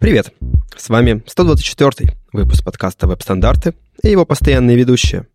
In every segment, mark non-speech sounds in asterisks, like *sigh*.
Привет! С вами 124 выпуск подкаста «Веб-стандарты» и его постоянные ведущие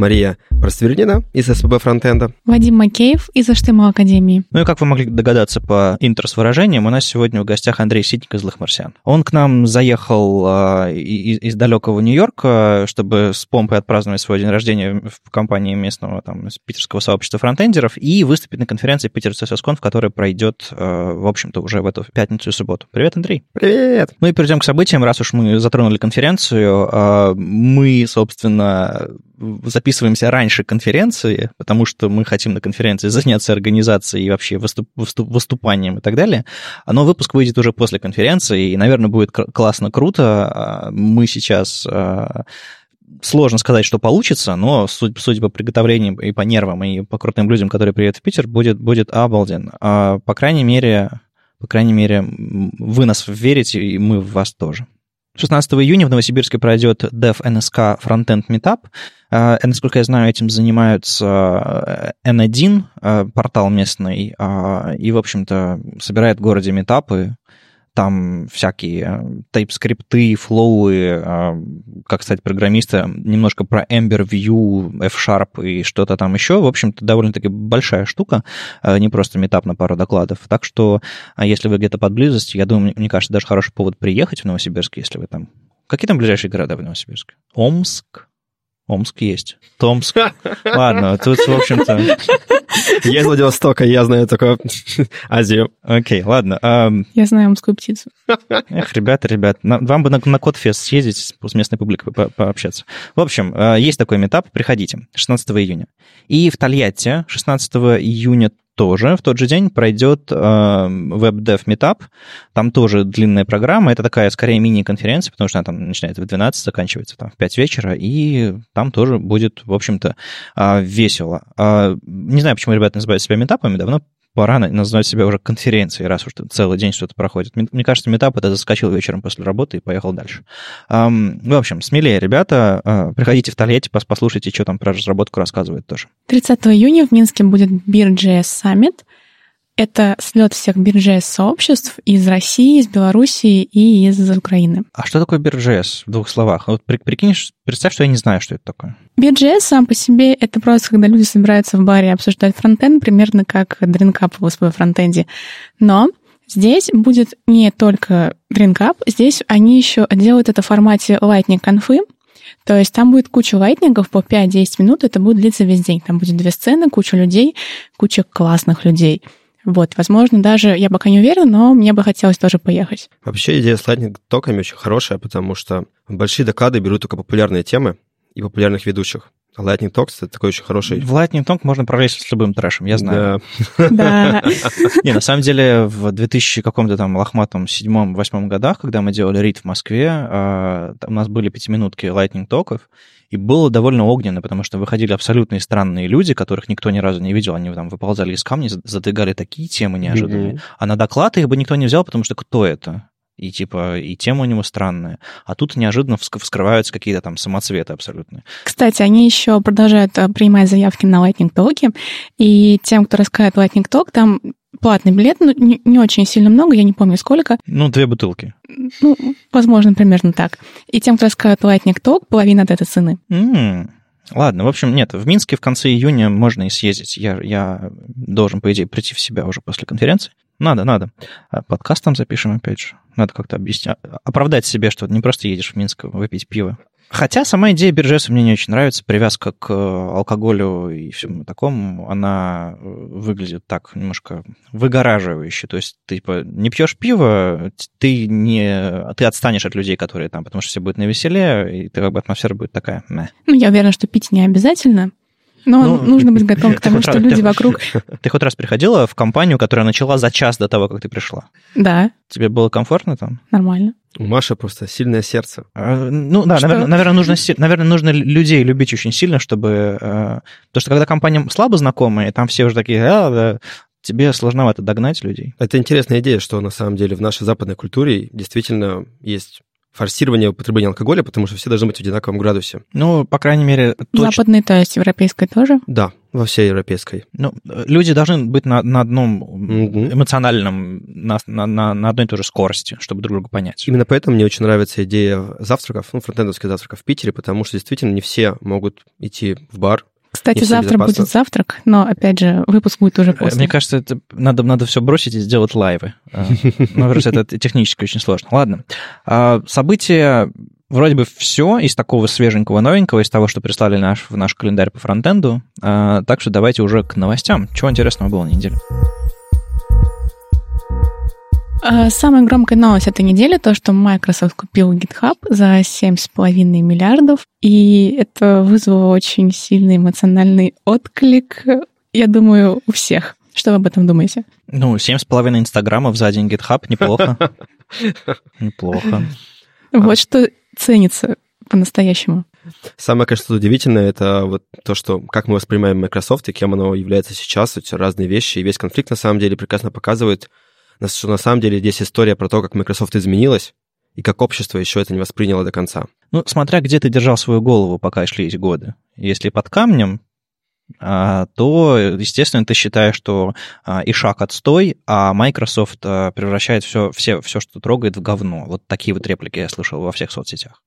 Мария Просвернина из СПБ Фронтенда. Вадим Макеев из HTML Академии. Ну и как вы могли догадаться по интро с выражением, у нас сегодня в гостях Андрей Ситник из «Злых марсиан». Он к нам заехал э, из, из далекого Нью-Йорка, чтобы с помпой отпраздновать свой день рождения в компании местного там, питерского сообщества фронтендеров и выступить на конференции Питер CSS которая пройдет, э, в общем-то, уже в эту пятницу и субботу. Привет, Андрей. Привет. Ну и перейдем к событиям. Раз уж мы затронули конференцию, э, мы, собственно, записываемся раньше конференции, потому что мы хотим на конференции заняться организацией и вообще выступ, выступ, выступанием и так далее. Но выпуск выйдет уже после конференции, и, наверное, будет классно, круто. А, мы сейчас а, сложно сказать, что получится, но судя, судя по приготовлениям и по нервам, и по крутым людям, которые приедут в Питер, будет, будет обалден. А, по крайней мере, по крайней мере, вы нас верите, и мы в вас тоже. 16 июня в Новосибирске пройдет Dev NSK Frontend Meetup. Э, насколько я знаю, этим занимаются N1, э, портал местный, и, в общем-то, собирает в городе метапы, там всякие TypeScript, флоуы, как стать программистом, немножко про Ember, Vue, F-Sharp и что-то там еще. В общем-то, довольно-таки большая штука, э, не просто метап на пару докладов. Так что, а если вы где-то под близостью, я думаю, мне кажется, даже хороший повод приехать в Новосибирск, если вы там... Какие там ближайшие города в Новосибирске? Омск, Омск есть. Томск. Ладно, тут, в общем-то... Я из Владивостока, я знаю только Азию. Окей, ладно. Я знаю омскую птицу. Эх, ребята, ребят, вам бы на, на Кодфест съездить, с местной публикой по пообщаться. В общем, а, есть такой метап, приходите, 16 июня. И в Тольятти 16 июня тоже в тот же день пройдет э, WebDev Meetup. Там тоже длинная программа. Это такая, скорее, мини-конференция, потому что она там начинается в 12, заканчивается там в 5 вечера, и там тоже будет, в общем-то, э, весело. Э, не знаю, почему ребята называют себя метапами, давно пора назвать себя уже конференцией, раз уж целый день что-то проходит. Мне кажется, метап это заскочил вечером после работы и поехал дальше. В общем, смелее, ребята, а, приходите в Тольятти, послушайте, что там про разработку рассказывают тоже. 30 июня в Минске будет BeerJS Summit. Это слет всех биржес сообществ из России, из Белоруссии и из Украины. А что такое биржес в двух словах? Вот прикинь, представь, что я не знаю, что это такое. BirJS сам по себе — это просто, когда люди собираются в баре обсуждать фронтенд, примерно как дринкап в своем фронтенде. Но здесь будет не только дринкап, здесь они еще делают это в формате Lightning конфы, то есть там будет куча лайтнингов по 5-10 минут, это будет длиться весь день. Там будет две сцены, куча людей, куча классных людей — вот, возможно, даже, я пока не уверена, но мне бы хотелось тоже поехать. Вообще идея с Lightning токами очень хорошая, потому что большие доклады берут только популярные темы и популярных ведущих. А Lightning Talks — это такой очень хороший... В Lightning Talk можно провлечься с любым трэшем, я знаю. Да. *laughs* Не, на самом деле, в 2000 каком-то там лохматом седьмом-восьмом годах, когда мы делали рид в Москве, а, у нас были пятиминутки Lightning Talkов, и было довольно огненно, потому что выходили абсолютные странные люди, которых никто ни разу не видел. Они там выползали из камня, задвигали такие темы неожиданные. Mm-hmm. А на доклад их бы никто не взял, потому что кто это? И типа и тема у него странная. А тут неожиданно вскрываются какие-то там самоцветы абсолютные. Кстати, они еще продолжают э, принимать заявки на Lightning Talk, и тем, кто рассказывает Lightning Talk, там платный билет, ну, не, не очень сильно много, я не помню сколько. Ну, две бутылки. Ну, возможно, примерно так. И тем, кто рассказывает Lightning Talk, половина от этой цены. Mm. Ладно, в общем, нет, в Минске в конце июня можно и съездить. Я, я должен, по идее, прийти в себя уже после конференции. Надо, надо. А подкаст там запишем опять же. Надо как-то объяснять, оправдать себе, что не просто едешь в Минск выпить пиво. Хотя сама идея биржеса мне не очень нравится. Привязка к алкоголю и всему такому, она э, выглядит так немножко выгораживающе. То есть ты типа, не пьешь пиво, ты, не, ты отстанешь от людей, которые там, потому что все будет на веселе, и ты, как бы атмосфера будет такая. Мeh. Ну, я уверена, что пить не обязательно. Но ну, нужно быть *laughs* готовым к тому, что раз, люди ты, вокруг... *laughs* Ты хоть раз приходила в компанию, которая начала за час до того, как ты пришла? Да. Тебе было комфортно там? Нормально. У Маши просто сильное сердце. А, ну да, наверное, наверное, нужно, наверное, нужно людей любить очень сильно, чтобы... Э, потому что когда компания слабо знакомая, там все уже такие, а, да, тебе сложновато догнать людей. Это интересная идея, что на самом деле в нашей западной культуре действительно есть форсирование употребления алкоголя, потому что все должны быть в одинаковом градусе. Ну, по крайней мере... Точ... Западной, то есть европейской тоже? Да. во всей европейской. Ну, люди должны быть на, на одном Мгм. эмоциональном, на, на, на, на одной и той же скорости, чтобы друг друга понять. Именно поэтому мне очень нравится идея завтраков, ну, фронтендовских завтраков в Питере, потому что действительно не все могут идти в бар. Кстати, завтра будет завтрак, но, опять же, выпуск будет уже Э, после. Мне кажется, это надо, надо все бросить и сделать лайвы. А, Ну, просто это *laughs* технически очень сложно. Ладно. А, События вроде бы все из такого свеженького, новенького, из того, что прислали наш, в наш календарь по фронтенду. А, Так что давайте уже к новостям. Чего интересного было на неделе? А, Самая громкая новость этой недели то, что Microsoft купил GitHub за 7,5 миллиардов, и это вызвало очень сильный эмоциональный отклик, я думаю, у всех. Что вы об этом думаете? Ну, 7,5 инстаграмов за день GitHub, неплохо. *laughs* Неплохо. Вот что ценится по-настоящему. Самое, конечно, удивительное, это вот то, что как мы воспринимаем Microsoft и кем оно является сейчас, эти разные вещи, и весь конфликт на самом деле прекрасно показывает, что на самом деле здесь история про то, как Microsoft изменилась, и как общество еще это не восприняло до конца. Ну, смотря где ты держал свою голову, пока шли эти годы. Если под камнем, а, то, естественно, ты считаешь, что а, и шаг отстой, а Microsoft а, превращает все, все, все, что трогает, в говно. Вот такие вот реплики я слышал во всех соцсетях.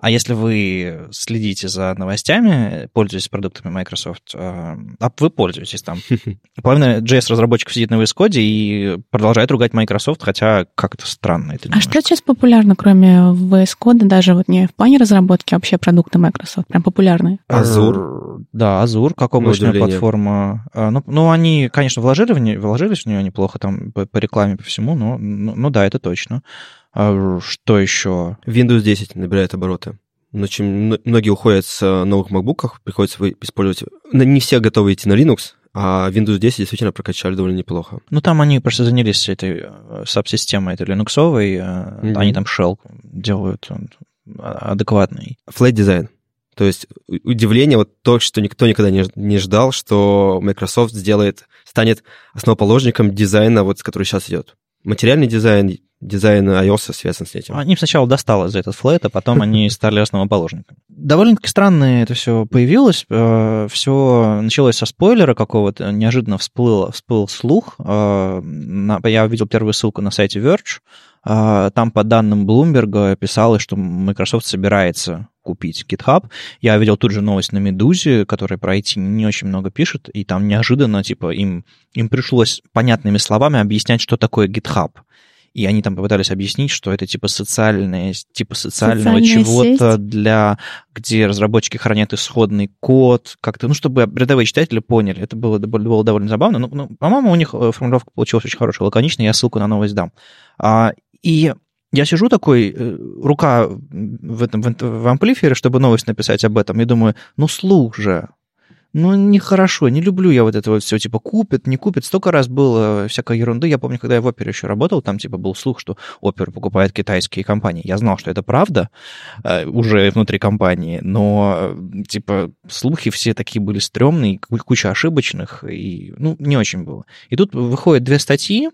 А если вы следите за новостями, пользуетесь продуктами Microsoft, а а вы пользуетесь там. *laughs* Половина JS-разработчиков сидит на VS Code и продолжает ругать Microsoft, хотя как-то странно это А что немножко. сейчас популярно, кроме VS Code, даже вот не в плане разработки, а вообще продукты Microsoft, прям популярные? Азур. Да, Азур, как облачная платформа. А, Ну, ну, они, конечно, вложили в нее, вложились в нее неплохо там по, по рекламе, по всему, но, ну, ну да, это точно. А, что еще? Windows 10 набирает обороты. Но чем многие уходят с э, новых MacBook, приходится использовать... Не все готовы идти на Linux, а Windows 10 действительно прокачали довольно неплохо. Ну, там они просто занялись этой э, саб-системой, этой линуксовой, э, Мгм. они там shell делают э, адекватный. Flat Design. То есть удивление, вот то, что никто никогда не, ждал, что Microsoft сделает, станет основоположником дизайна, вот, с который сейчас идет. Материальный дизайн, дизайн iOS связан с этим. Они сначала достало за этот флэт, а потом они *laughs* стали основоположниками. Довольно-таки странно это все появилось. Все началось со спойлера какого-то. Неожиданно всплыл, всплыл слух. Э, Я увидел первую ссылку на сайте Verge. Э, Там, по данным Bloomberg, писалось, что Microsoft собирается купить GitHub. Я видел тут же новость на Медузе, которая про IT не очень много пишет, и там неожиданно, типа, им, им пришлось понятными словами объяснять, что такое GitHub. И они там попытались объяснить, что это типа социальное, типа социального чего-то для, где разработчики хранят исходный код, как-то, ну, чтобы рядовые читатели поняли. Это было, было довольно забавно. Ну, ну, по-моему, у них э, формулировка получилась очень хорошая, лаконичная. Я ссылку на новость дам. А, и я сижу такой, э, рука в этом в, в амплифере, чтобы новость написать об этом, и думаю, ну слух же, ну нехорошо, не люблю я вот это вот все, типа купят, не купят. Столько раз было всякой ерунды. Я помню, когда я в опере еще работал, там типа был слух, что опер покупает китайские компании. Я знал, что это правда э, уже внутри компании, но э, типа слухи все такие были стрёмные, ку- куча ошибочных, и ну не очень было. И тут выходят две статьи,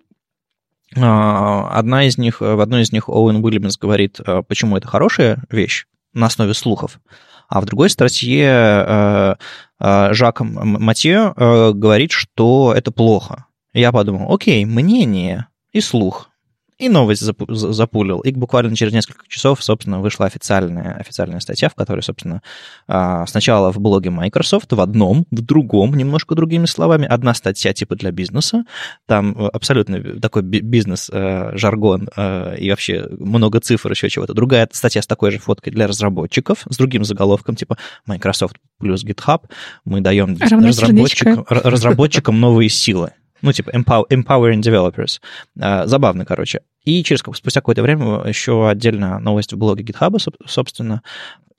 а, Одна из них, в одной из них Оуэн Уильямс говорит, а, почему это хорошая вещь на основе слухов, а в другой статье э, э, Жак М- Матье э, говорит, что это плохо. Я подумал, окей, мнение и слух. И новость запу- за- запулил. И буквально через несколько часов, собственно, вышла официальная, официальная статья, в которой, собственно, а, сначала в блоге Microsoft, в одном, в другом, немножко другими словами. Одна статья типа для бизнеса, там э, абсолютно такой би- бизнес-жаргон э, и вообще много цифр, еще чего-то. Другая статья с такой же фоткой для разработчиков, с другим заголовком, типа Microsoft плюс GitHub. Мы даем разработчикам, разработчикам новые силы. Ну, типа empower- empowering developers. А, Забавно, короче. И через спустя какое-то время еще отдельно новость в блоге GitHub, соб- собственно.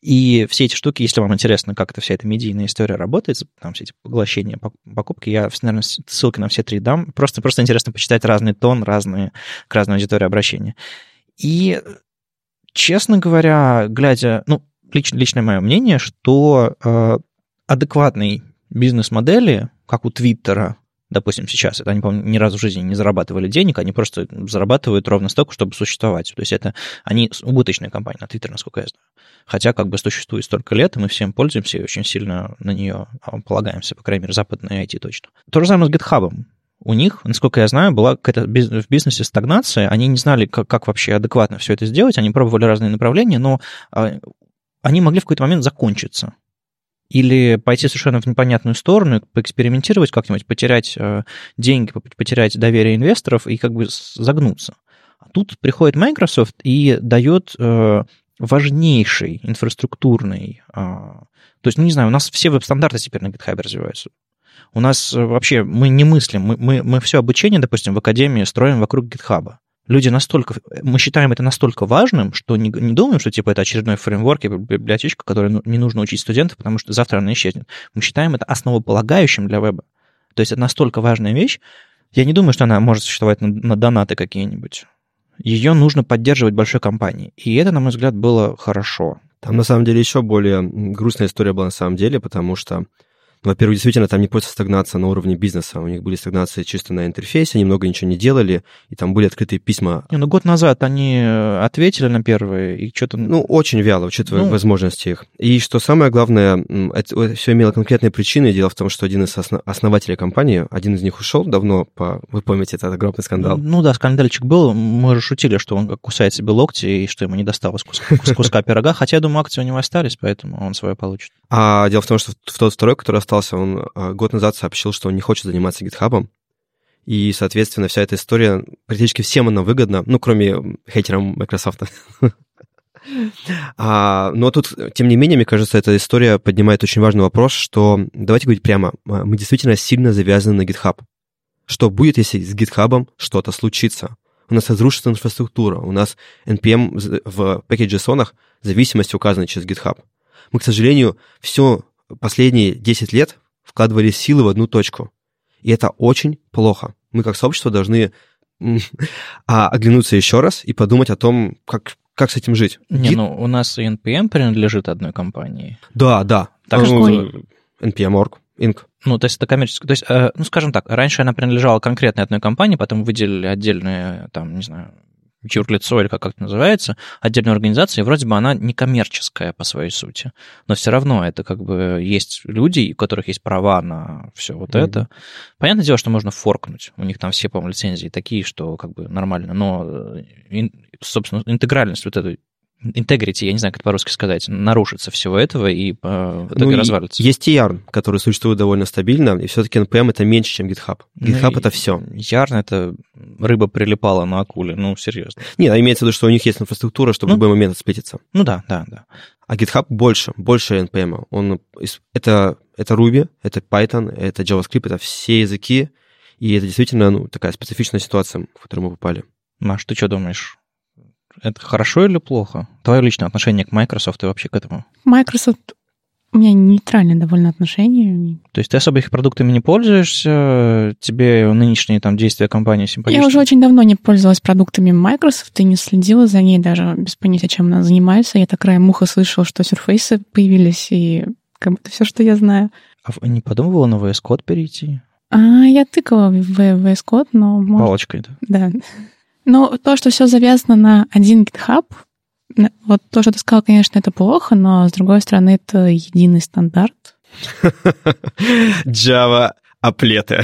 И все эти штуки, если вам интересно, как эта вся эта медийная история работает, там все эти поглощения, пок- покупки, я, наверное, ссылки на все три дам. Просто, просто интересно почитать разный тон, разные, к разной аудитории обращения. И, честно говоря, глядя, ну, лич- личное мое мнение, что э, адекватной бизнес-модели, как у Твиттера, допустим, сейчас, это они, по ни разу в жизни не зарабатывали денег, они просто зарабатывают ровно столько, чтобы существовать. То есть это они убыточная компания на Твиттер, насколько я знаю. Хотя как бы существует столько лет, и мы всем пользуемся и очень сильно на нее а, полагаемся, по крайней мере, западная IT точно. То же самое с GitHub. У них, насколько я знаю, была какая-то в бизнесе стагнация, они не знали, как, как вообще адекватно все это сделать, они пробовали разные направления, но а, они могли в какой-то момент закончиться или пойти совершенно в непонятную сторону, поэкспериментировать как-нибудь, потерять э, деньги, потерять доверие инвесторов и как бы загнуться. А тут приходит Microsoft и дает э, важнейший инфраструктурный... Э, то есть, ну, не знаю, у нас все веб-стандарты теперь на GitHub развиваются. У нас вообще, мы не мыслим, мы, мы, мы все обучение, допустим, в академии строим вокруг GitHub люди настолько, мы считаем это настолько важным, что не, не думаем, что типа это очередной фреймворк и библиотечка, которую ну, не нужно учить студентов, потому что завтра она исчезнет. Мы считаем это основополагающим для веба. То есть это настолько важная вещь. Я не думаю, что она может существовать на, на донаты какие-нибудь. Ее нужно поддерживать большой компанией. И это, на мой взгляд, было хорошо. Там, на самом деле, еще более грустная история была на самом деле, потому что во-первых, действительно, там не просто стагнация на уровне бизнеса. У них были стагнации чисто на интерфейсе, они много ничего не делали, и там были открытые письма. Не, ну год назад они э, ответили на первые, и что-то... Ну, очень вяло, учитывая ну... возможности их. И что самое главное, это все имело конкретные причины. Дело в том, что один из основателей компании, один из них ушел давно, по... вы помните, этот огромный скандал. Ну да, скандальчик был. Мы же шутили, что он кусает себе локти, и что ему не досталось куска, куска пирога. Хотя, я думаю, акции у него остались, поэтому он свое получит. А дело в том, что в тот второй, который остался, он а, год назад сообщил, что он не хочет заниматься гитхабом, и, соответственно, вся эта история практически всем она выгодна, ну, кроме хейтерам Microsoft. *laughs* А, но тут, тем не менее, мне кажется, эта история поднимает очень важный вопрос, что, давайте говорить прямо, а, мы действительно сильно завязаны на GitHub. Что будет, если с GitHub что-то случится? У нас разрушится инфраструктура, у нас NPM в package.json зависимость указана через GitHub. Мы, к сожалению, все последние 10 лет вкладывали силы в одну точку. И это очень плохо. Мы как сообщество должны *laughs* а, оглянуться еще раз и подумать о том, как, как с этим жить. Не, ну у нас и NPM принадлежит одной компании. Да, да. Так ну, NPM.org, Inc. Ну, то есть это коммерческая... То есть, э, ну, скажем так, раньше она принадлежала конкретной одной компании, потом выделили отдельные, там, не знаю, юрлицо или как это называется, отдельная организация, и вроде бы она не коммерческая по своей сути. Но все равно это как бы есть люди, у которых есть права на все вот mm-hmm. это. Понятное дело, что можно форкнуть. У них там все, по-моему, лицензии такие, что как бы нормально. Но, э, собственно, интегральность вот этой integrity, я не знаю, как по-русски сказать, нарушится всего этого и э, ну, развалится. Есть Yarn, который существует довольно стабильно, и все-таки NPM это меньше, чем GitHub. Ну GitHub ну, это все. Yarn это рыба прилипала на акуле, ну, серьезно. Не, а имеется в виду, что у них есть инфраструктура, чтобы ну, в любой момент отсплититься. Ну да, да, да. А GitHub больше, больше NPM. Он, это, это Ruby, это Python, это JavaScript, это все языки, и это действительно ну, такая специфичная ситуация, в которую мы попали. Маш, ты что думаешь? Это хорошо или плохо? Твое личное отношение к Microsoft и вообще к этому? Microsoft у меня нейтральное довольно отношение. То есть ты особо их продуктами не пользуешься? Тебе нынешние там действия компании симпатичны? Я уже очень давно не пользовалась продуктами Microsoft и не следила за ней даже без понятия, чем она занимается. Я так краем муха слышала, что Surface появились, и как будто все, что я знаю. А не подумывала на VS Code перейти? А, я тыкала в VS Code, но... Палочкой, да? Да. Ну, то, что все завязано на один GitHub, вот то, что ты сказал, конечно, это плохо, но, с другой стороны, это единый стандарт. *laughs* Java аплеты.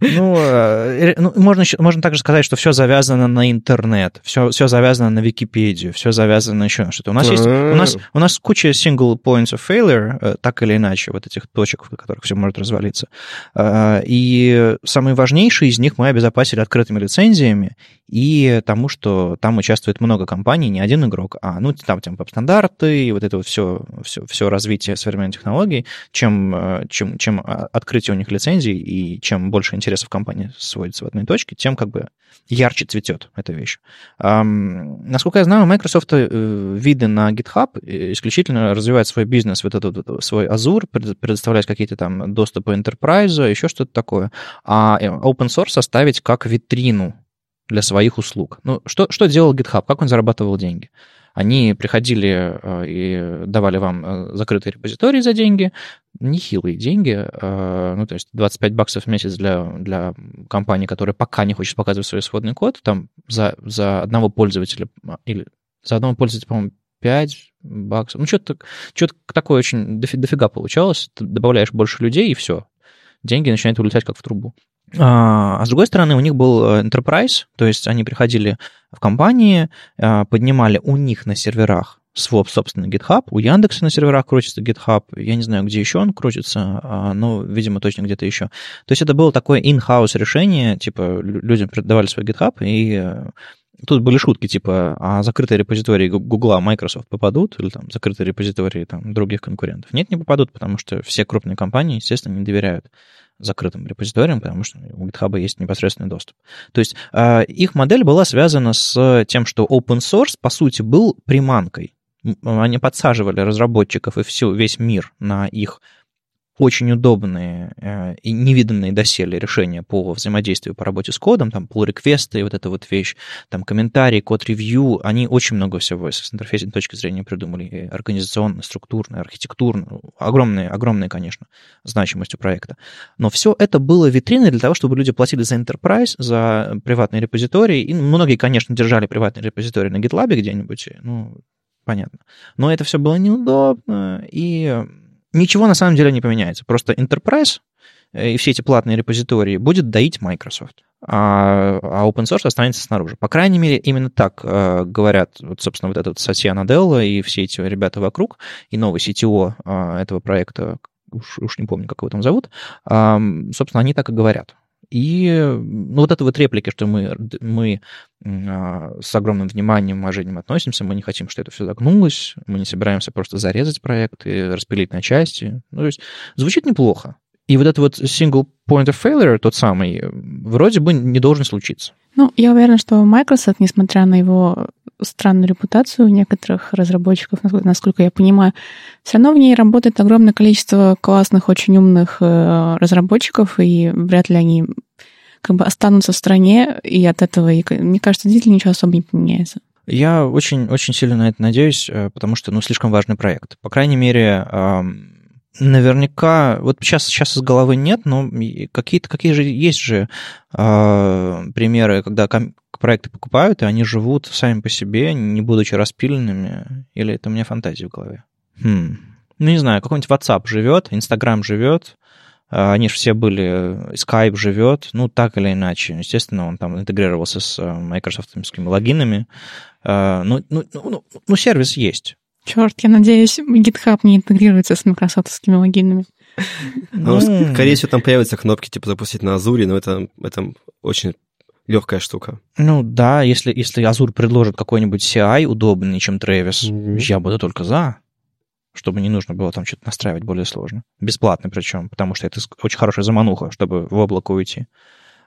Ну, э, ну можно, можно также сказать, что все завязано на интернет, все, все завязано на Википедию, все завязано еще на что-то. У нас есть у нас, у нас куча single points of failure, э, так или иначе, вот этих точек, в которых все может развалиться. Э, и самые важнейшие из них мы обезопасили открытыми лицензиями и тому, что там участвует много компаний, не один игрок, а ну там, там стандарты и вот это вот все, все, все развитие современных технологий, чем, чем, чем открытие у них лицензий и чем больше интереса интересов компании сводится в одной точке, тем как бы ярче цветет эта вещь. Um, насколько я знаю, Microsoft uh, виды на GitHub исключительно развивает свой бизнес, вот этот вот, свой Azure, предоставлять какие-то там доступы Enterprise, еще что-то такое, а э, open source оставить как витрину для своих услуг. Ну, что, что делал GitHub? Как он зарабатывал деньги? Они приходили э, и давали вам э, закрытые репозитории за деньги, нехилые деньги, э, ну, то есть 25 баксов в месяц для, для компании, которая пока не хочет показывать свой исходный код, там за, за одного пользователя или за одного пользователя, по-моему, 5 баксов. Ну, что-то что такое очень дофига получалось. Ты добавляешь больше людей, и все. Деньги начинают улетать как в трубу. А, а с другой стороны, у них был э, enterprise, то есть они приходили в компании, а, поднимали у них на серверах своп, собственно, GitHub, у Яндекса на серверах крутится GitHub, я не знаю, где еще он крутится, а, но, видимо, точно где-то еще. То есть это было такое in-house решение, типа людям продавали свой GitHub, и э, Тут были шутки, типа, а закрытые репозитории Гугла, Microsoft попадут, или там закрытые репозитории там, других конкурентов? Нет, не попадут, потому что все крупные компании, естественно, не доверяют закрытым репозиториям, потому что у GitHub есть непосредственный доступ. То есть э, их модель была связана с тем, что open source, по сути, был приманкой. Они подсаживали разработчиков и всю, весь мир на их очень удобные э, и невиданные доселе решения по взаимодействию по работе с кодом, там pull реквесты вот эта вот вещь, там комментарии, код-ревью, они очень много всего с интерфейсной точки зрения придумали, организационно, структурно, архитектурно, огромные, огромные, конечно, значимость у проекта. Но все это было витриной для того, чтобы люди платили за enterprise, за приватные репозитории, и многие, конечно, держали приватные репозитории на GitLab где-нибудь, ну, понятно. Но это все было неудобно, и ничего на самом деле не поменяется. Просто Enterprise э, и все эти платные репозитории будет доить Microsoft, а, а open source останется снаружи. По крайней мере, именно так э, говорят, вот, собственно, вот этот Сатья Наделла и все эти ребята вокруг, и новый CTO э, этого проекта, уж, уж не помню, как его там зовут, э, собственно, они так и говорят. И ну, вот это вот реплики, что мы, мы а, с огромным вниманием, уважением относимся, мы не хотим, что это все загнулось, мы не собираемся просто зарезать проект и распилить на части. Ну, то есть звучит неплохо. И вот этот вот single point of failure, тот самый, вроде бы не должен случиться. Ну, я уверена, что Microsoft, несмотря на его странную репутацию у некоторых разработчиков, насколько я понимаю, все равно в ней работает огромное количество классных, очень умных э, разработчиков, и вряд ли они как бы останутся в стране, и от этого, и, мне кажется, действительно ничего особо не поменяется. Я очень, очень сильно на это надеюсь, э, потому что, ну, слишком важный проект. По крайней мере, наверняка, вот сейчас, сейчас из головы нет, но какие-то, какие же есть же э, примеры, когда проекты покупают, и они живут сами по себе, не будучи распиленными, или это у меня фантазия в голове? Хм. Ну, не знаю, какой-нибудь WhatsApp живет, Instagram живет, а, они же все были, Skype живет, ну, так или иначе. Естественно, он там интегрировался с э, майкрософтовскими логинами. А, ну, ну, ну, ну, сервис есть. Черт, я надеюсь, GitHub не интегрируется с майкрософтовскими логинами. Ну, скорее всего, там появятся кнопки, типа, запустить на Азуре, но это, это очень легкая штука. Ну да, если, если Azure предложит какой-нибудь CI удобный, чем Travis, mm-hmm. я буду только за, чтобы не нужно было там что-то настраивать более сложно. Бесплатно причем, потому что это очень хорошая замануха, чтобы в облако уйти.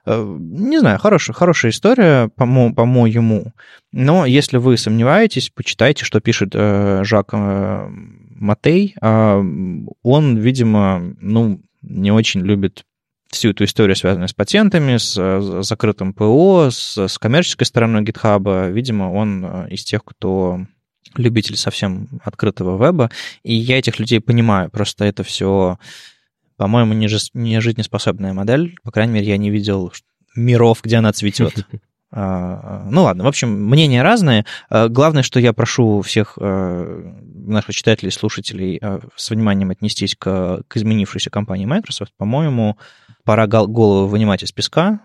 Э, не знаю, хорошая, хорошая история, по-моему, по но если вы сомневаетесь, почитайте, что пишет э, Жак э, Матей. Э, он, видимо, ну, не очень любит всю эту историю, связанную с патентами, с, закрытым ПО, с, с коммерческой стороной GitHub. Видимо, он из тех, кто любитель совсем открытого веба, и я этих людей понимаю, просто это все по-моему, не, не жизнеспособная модель. По крайней мере, я не видел миров, где она цветет. *laughs* А, ну ладно, в общем, мнения разные. А, главное, что я прошу всех а, наших читателей, слушателей с вниманием отнестись к, к изменившейся компании Microsoft. По-моему, пора голову вынимать из песка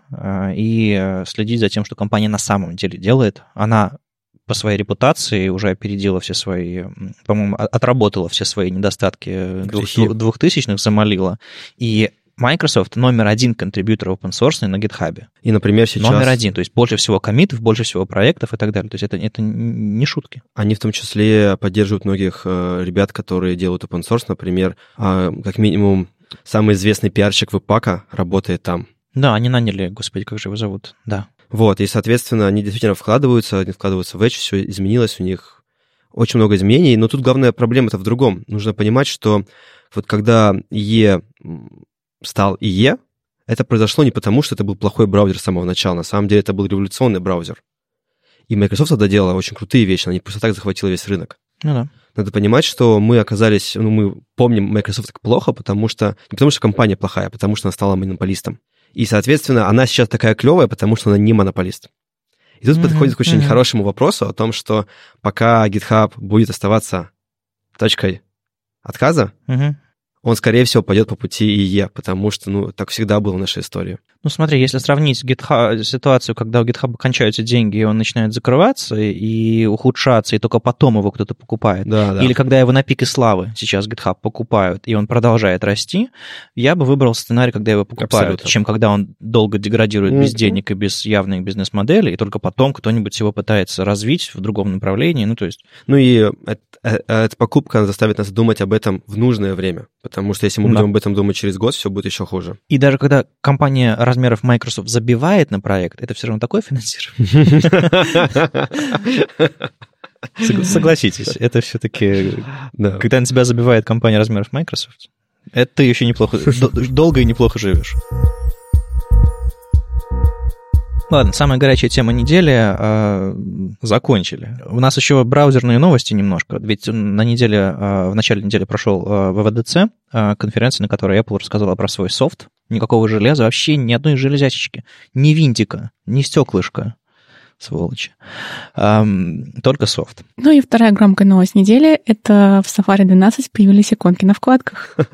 и следить за тем, что компания на самом деле делает. Она по своей репутации уже опередила все свои, по-моему, отработала все свои недостатки двухтысячных, замолила. И Microsoft номер один контрибьютор open source на GitHub. И, например, сейчас... Номер один, то есть больше всего комитов, больше всего проектов и так далее. То есть это, это не шутки. Они в том числе поддерживают многих э, ребят, которые делают open source. Например, э, как минимум, самый известный пиарщик Вебпака работает там. Да, они наняли, господи, как же его зовут, да. Вот, и, соответственно, они действительно вкладываются, они вкладываются в Edge, все изменилось у них, очень много изменений, но тут главная проблема-то в другом. Нужно понимать, что вот когда E стал ИЕ, это произошло не потому, что это был плохой браузер с самого начала. На самом деле это был революционный браузер. И Microsoft тогда делала очень крутые вещи, она не просто так захватила весь рынок. Ну да. Надо понимать, что мы оказались, ну, мы помним Microsoft так плохо, потому что, не потому что компания плохая, а потому что она стала монополистом. И, соответственно, она сейчас такая клевая, потому что она не монополист. И тут mm-hmm. подходит к очень mm-hmm. хорошему вопросу о том, что пока GitHub будет оставаться точкой отказа, mm-hmm он, скорее всего, пойдет по пути ИЕ, потому что, ну, так всегда было в нашей истории. Ну, смотри, если сравнить GitHub, ситуацию, когда у GitHub кончаются деньги, и он начинает закрываться и ухудшаться, и только потом его кто-то покупает, да, да. или когда его на пике славы сейчас GitHub покупают, и он продолжает расти, я бы выбрал сценарий, когда его покупают, Абсолютно. чем когда он долго деградирует mm-hmm. без денег и без явной бизнес-модели, и только потом кто-нибудь его пытается развить в другом направлении, ну, то есть... Ну, и э, эта покупка заставит нас думать об этом в нужное время, Потому что если мы будем да. об этом думать через год, все будет еще хуже. И даже когда компания размеров Microsoft забивает на проект, это все равно такое финансирование. Согласитесь, это все-таки, когда на тебя забивает компания размеров Microsoft, это ты еще неплохо, долго и неплохо живешь. Ладно, самая горячая тема недели э, закончили. У нас еще браузерные новости немножко. Ведь на неделе, э, в начале недели прошел э, ВВДЦ, э, конференция, на которой Apple рассказала про свой софт. Никакого железа, вообще ни одной железячечки. Ни винтика, ни стеклышка сволочи. Um, только софт. Ну и вторая громкая новость недели — это в Safari 12 появились иконки на вкладках. *laughs*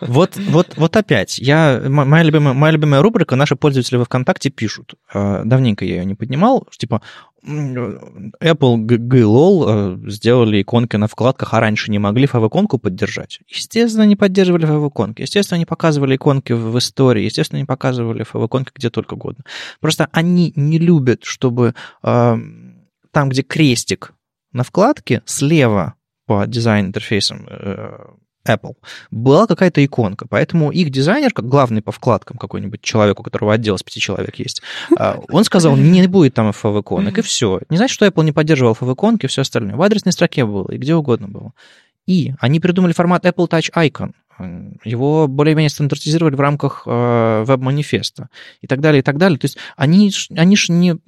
Вот, вот, вот опять. Я, моя, любимая, моя любимая рубрика «Наши пользователи во ВКонтакте пишут». А, давненько я ее не поднимал. Типа, Apple GLOL э, сделали иконки на вкладках, а раньше не могли фав-иконку поддержать. Естественно, не поддерживали фав-иконки. Естественно, не показывали иконки в истории. Естественно, не показывали фав-иконки где только угодно. Просто они не любят, чтобы э, там, где крестик на вкладке, слева по дизайн-интерфейсам э, Apple, была какая-то иконка. Поэтому их дизайнер, как главный по вкладкам какой-нибудь человек, у которого отдел с пяти человек есть, а, *laughs* он сказал, не будет там FAV-иконок, и все. Не значит, что Apple не поддерживал FAV-иконки и все остальное. В адресной строке было, и где угодно было. И они придумали формат Apple Touch Icon. Его более-менее стандартизировали в рамках э, веб-манифеста и так далее, и так далее. То есть они, они ж не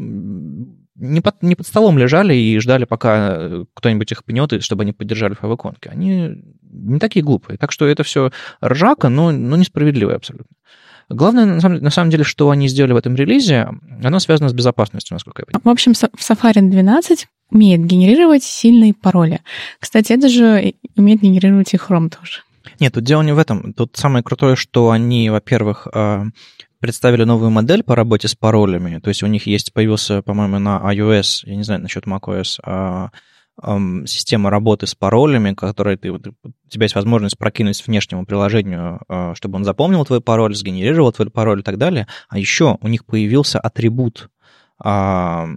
не под, не под столом лежали и ждали, пока э, кто-нибудь их пнет, чтобы они поддержали фав-иконки. Они не такие глупые. Так что это все ржака, но, но несправедливое абсолютно. Главное, на самом, на самом деле, что они сделали в этом релизе, оно связано с безопасностью, насколько я понимаю. В общем, в Safari 12 умеет генерировать сильные пароли. Кстати, это же умеет генерировать и Chrome тоже. Нет, тут дело не в этом. Тут самое крутое, что они, во-первых, а, представили новую модель по работе с паролями. То есть у них есть, появился, по-моему, на iOS, я не знаю насчет macOS, а, система работы с паролями, которой ты, у тебя есть возможность прокинуть внешнему приложению, а, чтобы он запомнил твой пароль, сгенерировал твой пароль и так далее. А еще у них появился атрибут, а,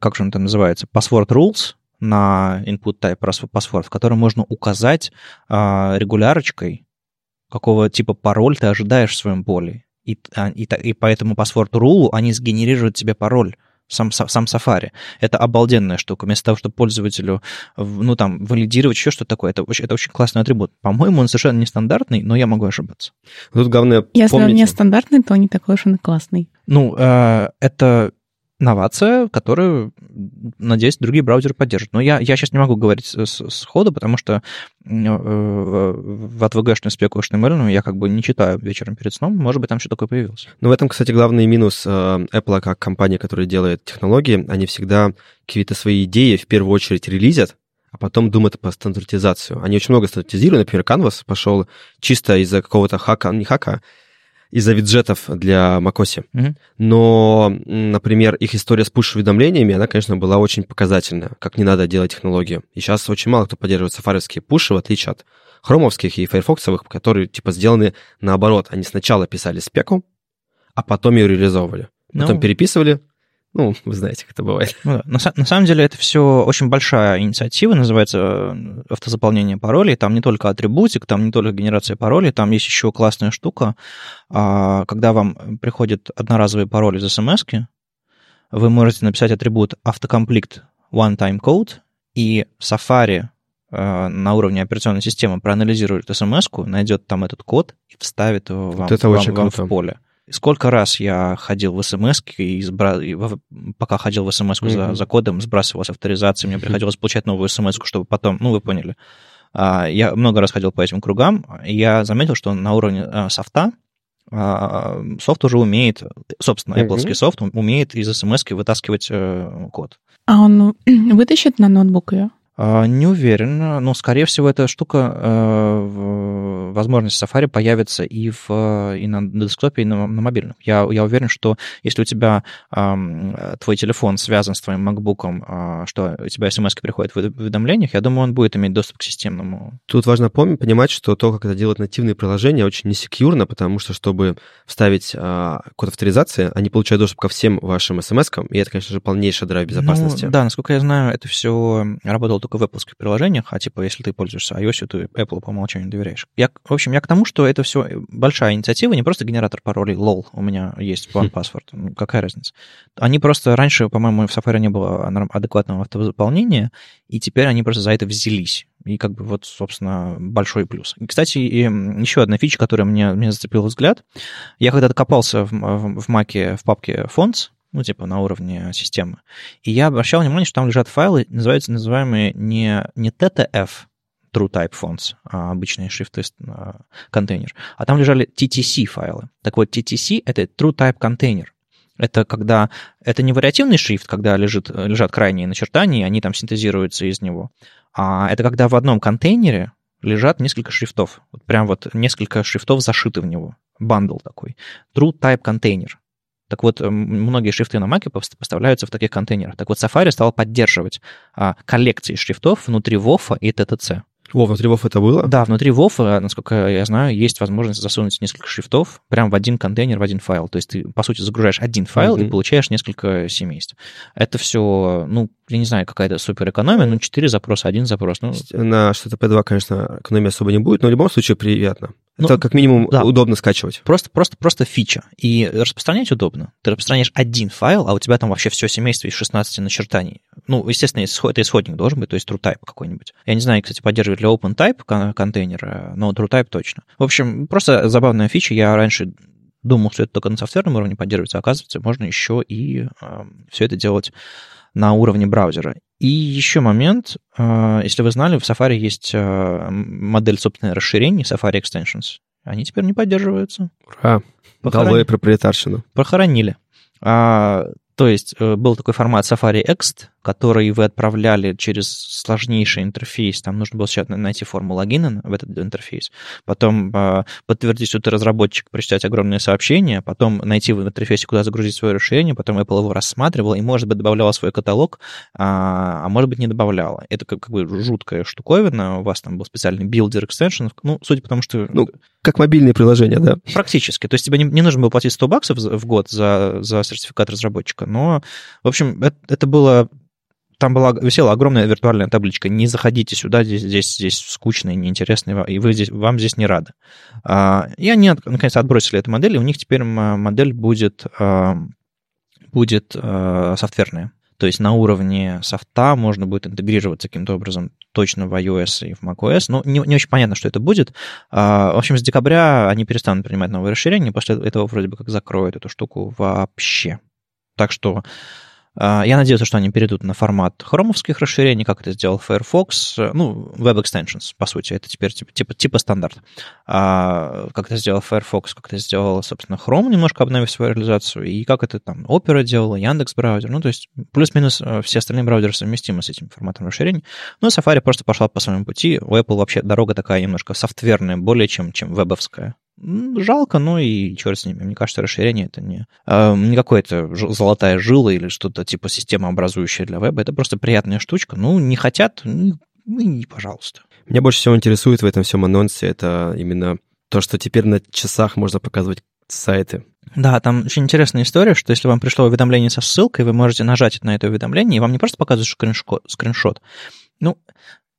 как же он там называется, password rules, на input type password, в котором можно указать регулярочкой, какого типа пароль ты ожидаешь в своем поле. И, а, и, и по этому паспорту рулу они сгенерируют тебе пароль сам, сам Safari. Это обалденная штука. Вместо того, чтобы пользователю, ну, там, валидировать еще что-то такое, это, это очень классный атрибут. По-моему, он совершенно нестандартный, но я могу ошибаться. Тут главное Если помните... он нестандартный, то не такой уж он и классный. Ну, э, это новация, которую, надеюсь, другие браузеры поддержат. Но я, я сейчас не могу говорить с, с хода, потому что э, в ATVG-шной спеку HTML я как бы не читаю вечером перед сном. Может быть, там что такое появилось. Ну, в этом, кстати, главный минус э, Apple как компании, которая делает технологии. Они всегда какие-то свои идеи в первую очередь релизят, а потом думают по стандартизацию. Они очень много стандартизируют. Например, Canvas пошел чисто из-за какого-то хака, не хака, из-за виджетов для macOS. Mm-hmm. Но, например, их история с пуш-уведомлениями, она, конечно, была очень показательная, как не надо делать технологию. И сейчас очень мало кто поддерживает сафаровские пуши, в отличие от хромовских и файрфоксовых, которые, типа, сделаны наоборот. Они сначала писали спеку, а потом ее реализовывали. Потом. Ну. переписывали, ну, вы знаете, как это бывает. Ну, на, на самом деле это все очень большая инициатива, называется э, автозаполнение паролей. Там не только атрибутик, там не только генерация паролей, там есть еще классная штука. А, когда вам приходит одноразовый пароль из смс вы можете написать атрибут автокомплект one-time code, и Safari э, на уровне операционной системы проанализирует смс найдет там этот код и вставит его вам, вот это вам, очень вам круто. в поле. Сколько раз я ходил в смс и, сбра... и пока ходил в смс mm-hmm. за, за кодом, сбрасывал с авторизацией, мне приходилось получать новую смс чтобы потом, ну, вы поняли. А, я много раз ходил по этим кругам, и я заметил, что на уровне э, софта а, софт уже умеет, собственно, Apple mm-hmm. софт умеет из смс вытаскивать э, код. А он *clears throat* вытащит на ноутбук ее? А, не уверен, но, скорее всего, эта штука, э, возможность Safari появится и, в, и на десктопе, и на, на мобильном. Я, я уверен, что если у тебя твой телефон связан с твоим MacBook, а, что у тебя смс приходят в уведомлениях, я думаю, он будет иметь доступ к системному. Тут важно помнить, понимать, что то, как это делают нативные приложения, очень несекьюрно, потому что, чтобы вставить а, код авторизации, они получают доступ ко всем вашим смс и это, конечно же, полнейшая драйв безопасности. Ну, да, насколько я знаю, это все работало только в Apple приложениях, а типа если ты пользуешься iOS, то Apple по умолчанию доверяешь. Я, в общем, я к тому, что это все большая инициатива, не просто генератор паролей LOL у меня есть One Password, ну, какая разница. Они просто раньше, по-моему, в Safari не было адекватного автозаполнения, и теперь они просто за это взялись. И как бы вот, собственно, большой плюс. И, кстати, и еще одна фича, которая мне, мне зацепила взгляд. Я когда докопался в, в, в Mac в папке Fonts, ну, типа на уровне системы. И я обращал внимание, что там лежат файлы, называются называемые не, не TTF, True Type Fonts, а обычный шрифты а, контейнер, а там лежали TTC файлы. Так вот, TTC — это True Type контейнер. Это когда... Это не вариативный шрифт, когда лежит, лежат крайние начертания, и они там синтезируются из него. А это когда в одном контейнере лежат несколько шрифтов. Вот прям вот несколько шрифтов зашиты в него. Bundle такой. TrueType контейнер. Так вот, многие шрифты на Mac поставляются в таких контейнерах. Так вот, Safari стал поддерживать а, коллекции шрифтов внутри WOFF и TTC. О, внутри WOFF это было? Да, внутри WOFF, насколько я знаю, есть возможность засунуть несколько шрифтов прямо в один контейнер, в один файл. То есть ты, по сути, загружаешь один файл mm-hmm. и получаешь несколько семейств. Это все, ну, я не знаю, какая-то супер экономия, ну, 4 запроса, один запрос. Ну... На что-то P2, конечно, экономии особо не будет, но в любом случае приятно. Ну, это как минимум да. удобно скачивать. Просто, просто, просто фича. И распространять удобно. Ты распространяешь один файл, а у тебя там вообще все семейство из 16 начертаний. Ну, естественно, это исходник должен быть, то есть TrueType какой-нибудь. Я не знаю, кстати, поддерживает ли OpenType контейнер, но TrueType точно. В общем, просто забавная фича. Я раньше думал, что это только на софтверном уровне поддерживается, а оказывается, можно еще и э, все это делать на уровне браузера. И еще момент, э, если вы знали, в Safari есть э, модель собственной расширений Safari Extensions. Они теперь не поддерживаются. Ура! Похорон... Долой проприетарщину. Похоронили. А, то есть э, был такой формат Safari Ext, который вы отправляли через сложнейший интерфейс. Там нужно было сейчас найти форму логина в этот интерфейс, потом э, подтвердить, что ты разработчик, прочитать огромные сообщения, потом найти в интерфейсе, куда загрузить свое решение, потом Apple его рассматривала и, может быть, добавляла свой каталог, а, а может быть, не добавляла. Это как, как бы жуткая штуковина. У вас там был специальный builder extension. Ну, судя по тому, что... Ну, как мобильные приложения, да? Практически. То есть тебе не, не нужно было платить 100 баксов в год за, за сертификат разработчика, но, в общем, это, это было там была, висела огромная виртуальная табличка. Не заходите сюда, здесь, здесь, здесь скучно и неинтересно, и вы здесь, вам здесь не рады. А, и они, наконец, отбросили эту модель, и у них теперь модель будет, а, будет а, софтверная. То есть на уровне софта можно будет интегрироваться каким-то образом точно в iOS и в macOS. Ну, не, не очень понятно, что это будет. В общем, с декабря они перестанут принимать новые расширения, после этого вроде бы как закроют эту штуку вообще. Так что я надеюсь, что они перейдут на формат хромовских расширений, как это сделал Firefox, ну, Web Extensions, по сути, это теперь типа, типа, типа стандарт. А, как это сделал Firefox, как это сделал, собственно, Chrome, немножко обновив свою реализацию, и как это там Opera делала, Яндекс браузер, ну, то есть плюс-минус э, все остальные браузеры совместимы с этим форматом расширений. Но Safari просто пошла по своему пути, у Apple вообще дорога такая немножко софтверная, более чем, чем вебовская. Жалко, но и черт с ними. Мне кажется, расширение это не, э, не какая-то золотая жила или что-то типа системообразующее для веба. Это просто приятная штучка. Ну, не хотят, ну, ну и пожалуйста. Меня больше всего интересует в этом всем анонсе это именно то, что теперь на часах можно показывать сайты. Да, там очень интересная история, что если вам пришло уведомление со ссылкой, вы можете нажать на это уведомление, и вам не просто показывают скриншот, скриншот. Ну,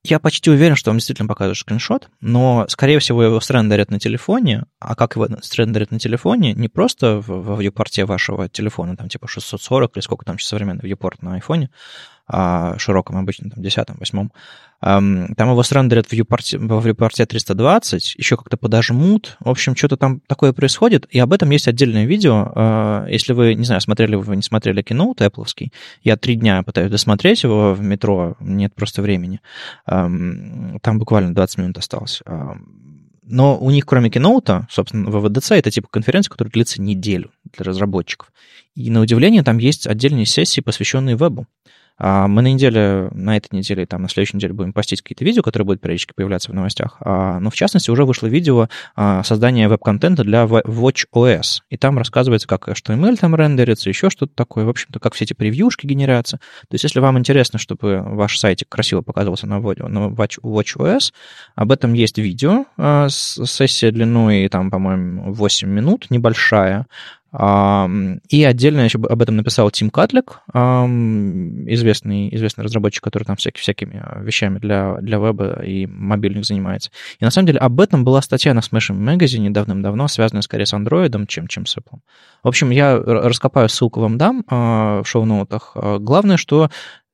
я почти уверен, что вам действительно покажут скриншот, но, скорее всего, его срендерят на телефоне, а как его срендерят на телефоне, не просто в, в viewport вашего телефона, там типа 640 или сколько там сейчас современный viewport на айфоне, широком, обычно там десятом, восьмом. Там его срендерят в viewport, в viewport 320, еще как-то подожмут. В общем, что-то там такое происходит, и об этом есть отдельное видео. А, если вы, не знаю, смотрели вы не смотрели кино Apple, я три дня пытаюсь досмотреть его в метро, нет просто времени. Там буквально 20 минут осталось. Но у них, кроме Keynote, собственно, ВВДЦ, это типа конференция, которая длится неделю для разработчиков. И на удивление там есть отдельные сессии, посвященные вебу. А, мы на неделе, на этой неделе, там, на следующей неделе будем постить какие-то видео, которые будут периодически появляться в новостях. А, но, в частности, уже вышло видео а, создания веб-контента для WatchOS. И там рассказывается, как HTML там рендерится, еще что-то такое. В общем-то, как все эти превьюшки генерятся. То есть, если вам интересно, чтобы ваш сайтик красиво показывался на WatchOS, об этом есть видео, сессия длиной, там, по-моему, 8 минут, небольшая. И отдельно еще об этом написал Тим Катлик, известный, известный разработчик, который там всякими, всякими а, вещами для, для веба и мобильных занимается. И на самом деле об этом была статья на Smashing Magazine давным-давно, связанная скорее с Android, чем, чем с Apple. В общем, я раскопаю, ссылку вам дам а, в шоу-ноутах. А, главное, что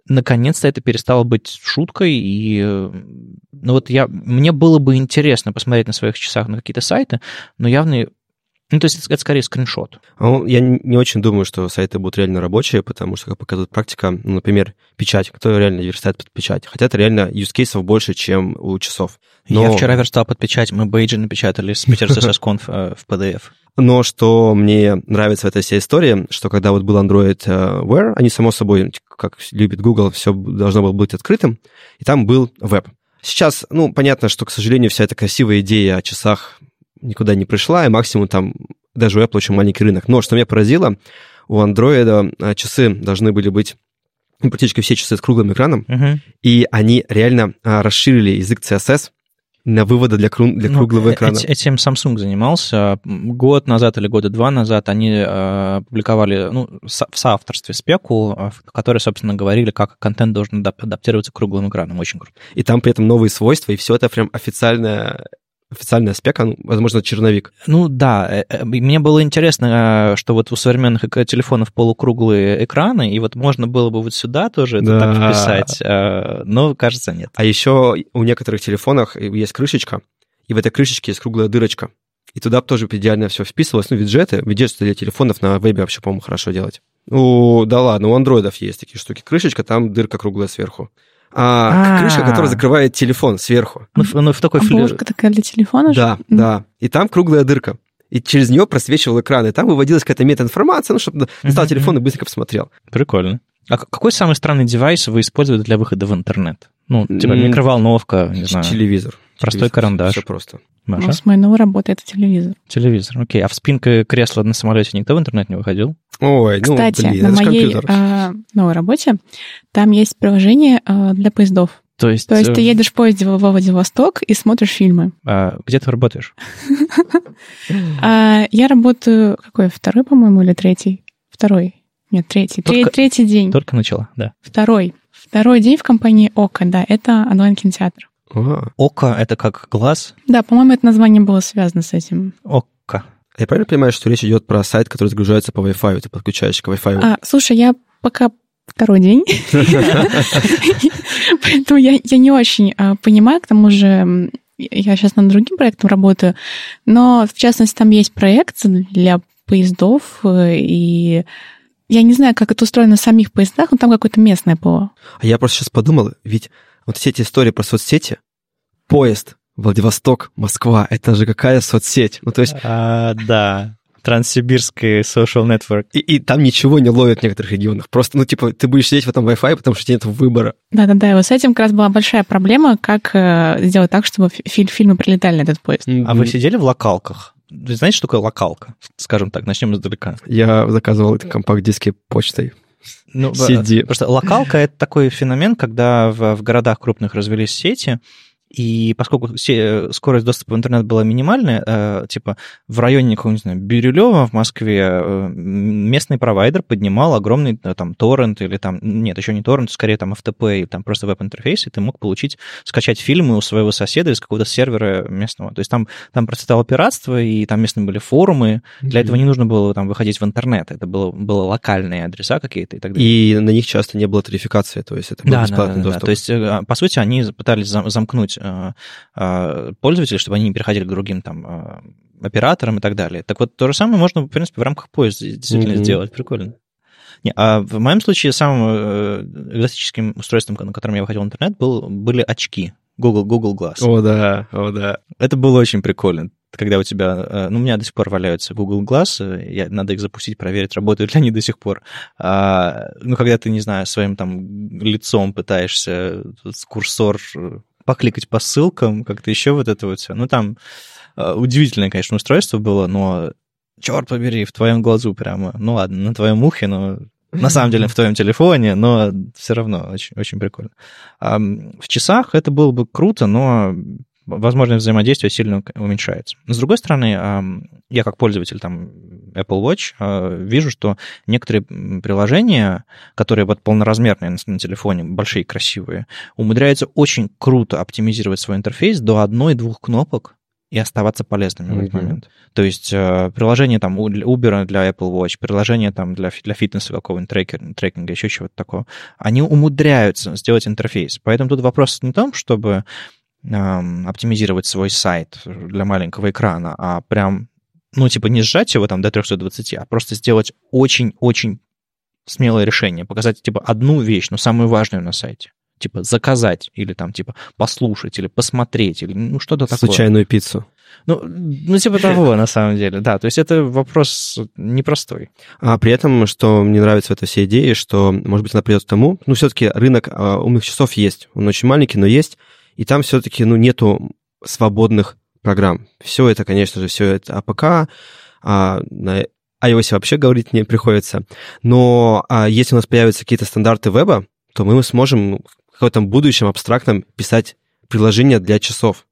наконец-то это перестало быть шуткой, и ну вот я, мне было бы интересно посмотреть на своих часах на какие-то сайты, но явно ну, то есть это скорее скриншот. А я не очень думаю, что сайты будут реально рабочие, потому что, как показывает практика, ну, например, печать, кто реально верстает под печать. Хотя это реально use кейсов больше, чем у часов. Но... Я вчера верстал под печать, мы бейджи напечатали с Питер CSS *laughs* э, в PDF. Но что мне нравится в этой всей истории, что когда вот был Android э, Wear, они, само собой, как любит Google, все должно было быть открытым, и там был веб. Сейчас, ну, понятно, что, к сожалению, вся эта красивая идея о часах никуда не пришла, и максимум там даже у Apple очень маленький рынок. Но что меня поразило, у Android а, часы должны были быть ну, практически все часы с круглым экраном, uh-huh. и они реально а, расширили язык CSS на выводы для, кру- для ну, круглого ну, экрана. Этим Samsung занимался. Год назад или года два назад они э, публиковали ну, со- в соавторстве спеку, в которой, собственно, говорили, как контент должен адаптироваться к круглым экранам. Очень круто. И там при этом новые свойства, и все это прям официальная официальная спека, возможно, черновик. Ну да, э, э, мне было интересно, э, что вот у современных телефонов полукруглые экраны, и вот можно было бы вот сюда тоже это да. так вписать, но, кажется, нет. А еще у некоторых телефонов есть крышечка, и в этой крышечке есть круглая дырочка. И туда тоже идеально все вписывалось. Ну, виджеты, виджеты для телефонов на вебе вообще, по-моему, хорошо делать. Ну, да ладно, у андроидов есть такие штуки. Крышечка, там дырка круглая сверху а, крышка, которая закрывает телефон сверху. Ну, ну в такой Обложка такая для телефона? Да, же? да. И там круглая дырка. И через нее просвечивал экран, и там выводилась какая-то метаинформация, ну, чтобы достал телефон и быстренько посмотрел. Прикольно. А какой самый странный девайс вы используете для выхода в интернет? Ну, типа микроволновка, не знаю. Телевизор. Простой телевизор. карандаш. Все просто. Маша? Ну, с моей новой работы это телевизор. Телевизор, окей. А в спинке кресла на самолете никто в интернет не выходил? Ой, ну, Кстати, блин, на моей а, новой работе там есть приложение а, для поездов. То есть, То есть ты э, едешь в поезде во Владивосток и смотришь фильмы. А где ты работаешь? *laughs* А, я работаю, какой, второй, по-моему, или третий? Второй. Нет, третий. Только, третий день. Только начала, да. Второй. Второй день в компании ОКО, да, это онлайн-кинотеатр. Око — это как глаз? Да, по-моему, это название было связано с этим. Око. Я правильно понимаю, что речь идет про сайт, который загружается по Wi-Fi, ты подключаешь к Wi-Fi? А, слушай, я пока второй день. *laughs* Поэтому я, я не очень а, понимаю, к тому же я сейчас над другим проектом работаю, но в частности там есть проект для поездов, э, и я не знаю, как это устроено в самих поездах, но там какое-то местное ПО. А я просто сейчас подумал, ведь вот все эти истории про соцсети, поезд, Владивосток, Москва, это же какая соцсеть? Ну, то есть... А, да. Транссибирский social network. И, и там ничего не ловят в некоторых регионах. Просто, ну, типа, ты будешь сидеть в этом Wi-Fi, потому что нет выбора. Да-да-да, и вот с этим как раз была большая проблема, как э, сделать так, чтобы фи- фильмы прилетали на этот поезд. Mm-hmm. А вы сидели в локалках? Вы знаете, что такое локалка? Скажем так, начнем издалека. Я заказывал компакт-диски почтой. Ну, CD. Просто локалка — это такой феномен, когда в, в городах крупных развелись сети, И поскольку скорость доступа в интернет была минимальная, э, типа в районе, не знаю, Бирюлева в Москве э, местный провайдер поднимал огромный э, там торрент или там, нет, еще не торрент, скорее там FTP или там просто веб-интерфейс, и ты мог получить, скачать фильмы у своего соседа из какого-то сервера местного. То есть там, там процветало пиратство, и там местные были форумы. Для mm-hmm. этого не нужно было там выходить в интернет. Это было, было локальные адреса какие-то и так далее. И на них часто не было тарификации, то есть это был да, бесплатный да, да, доступ. Да. То есть, по сути, они пытались замкнуть пользователей, чтобы они не переходили к другим там э, операторам и так далее. Так вот, то же самое можно, в принципе, в рамках поезда действительно mm-hmm. сделать. Прикольно. Не, а в моем случае самым экзотическим устройством, на котором я выходил в интернет, был, были очки. Google, Google Glass. О, да, о, да. Это было очень прикольно. Когда у тебя... Ну, у меня до сих пор валяются Google Glass, я, надо их запустить, проверить, работают ли они до сих пор. А, ну, когда ты, не знаю, своим там лицом пытаешься курсор покликать по ссылкам, как-то еще вот это вот все. Ну, там э, удивительное, конечно, устройство было, но, черт побери, в твоем глазу прямо. Ну, ладно, на твоем ухе, но на самом деле в твоем телефоне, но все равно очень, очень прикольно. В часах это было бы круто, но возможность взаимодействия сильно уменьшается. с другой стороны, я как пользователь там, Apple Watch а, вижу, что некоторые приложения, которые вот полноразмерные на, телефоне, большие, красивые, умудряются очень круто оптимизировать свой интерфейс до одной-двух кнопок, и оставаться полезными mm-hmm. в этот момент. То есть э, приложение там Uber для Apple Watch, приложение там для, для фитнеса какого-нибудь трекер, трекинга, еще чего-то такого, они умудряются сделать интерфейс. Поэтому тут вопрос не в том, чтобы оптимизировать свой сайт для маленького экрана, а прям, ну, типа не сжать его там до 320, а просто сделать очень-очень смелое решение, показать, типа, одну вещь, но самую важную на сайте. Типа заказать, или там, типа, послушать, или посмотреть, или ну что-то такое. Случайную пиццу. Ну, ну, типа того, на самом деле, да. То есть это вопрос непростой. А при этом, что мне нравится в этой всей идее, что, может быть, она придет к тому, ну, все-таки рынок а, умных часов есть. Он очень маленький, но есть и там все-таки ну, нету свободных программ. Все это, конечно же, все это APK, а на iOS вообще говорить не приходится. Но а если у нас появятся какие-то стандарты веба, то мы сможем в каком-то будущем абстрактном писать приложения для часов.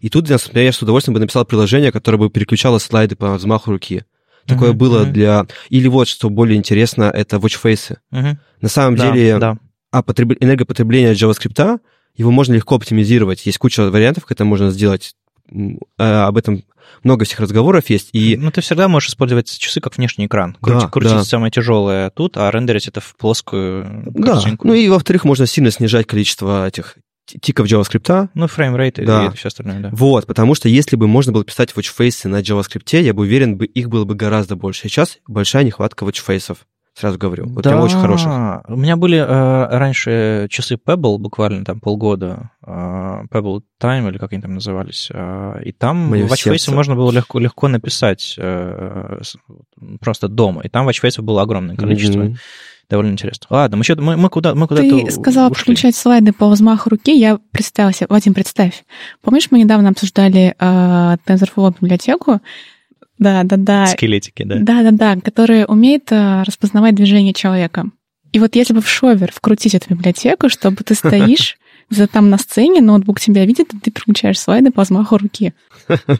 И тут, например, я с удовольствием бы написал приложение, которое бы переключало слайды по взмаху руки. Такое uh-huh, было uh-huh. для... Или вот, что более интересно, это watchface. Uh-huh. На самом да, деле, да. А потреб... энергопотребление JavaScript его можно легко оптимизировать. Есть куча вариантов, как это можно сделать. А, об этом много всех разговоров есть. И... Ну, ты всегда можешь использовать часы как внешний экран. Крути, да, крутить да. самое тяжелое тут, а рендерить это в плоскую картинку. Да, ну и, во-вторых, можно сильно снижать количество этих тиков JavaScript. Ну, framerate да. и все остальное, да. Вот, потому что если бы можно было писать watchface на JavaScript, я бы уверен, бы их было бы гораздо больше. Сейчас большая нехватка watchface'ов. Сразу говорю. Вот да, прям очень хороших. У меня были э, раньше часы Pebble, буквально там полгода. Э, Pebble Time, или как они там назывались. Э, и там Моё в Watchface можно было легко, легко написать э, просто дома. И там Watchface было огромное количество. Mm-hmm. Довольно интересно. Ладно, мы, еще, мы, мы, куда, мы куда-то Ты сказал ушли. включать слайды по взмаху руки. Я представила себе... Вадим, представь. Помнишь, мы недавно обсуждали э, TensorFlow библиотеку, да, да, да. Скелетики, да. Да, да, да, которые умеют э, распознавать движение человека. И вот если бы в шовер вкрутить эту библиотеку, чтобы ты *laughs* стоишь где там на сцене, ноутбук тебя видит, и ты переключаешь слайды по взмаху руки.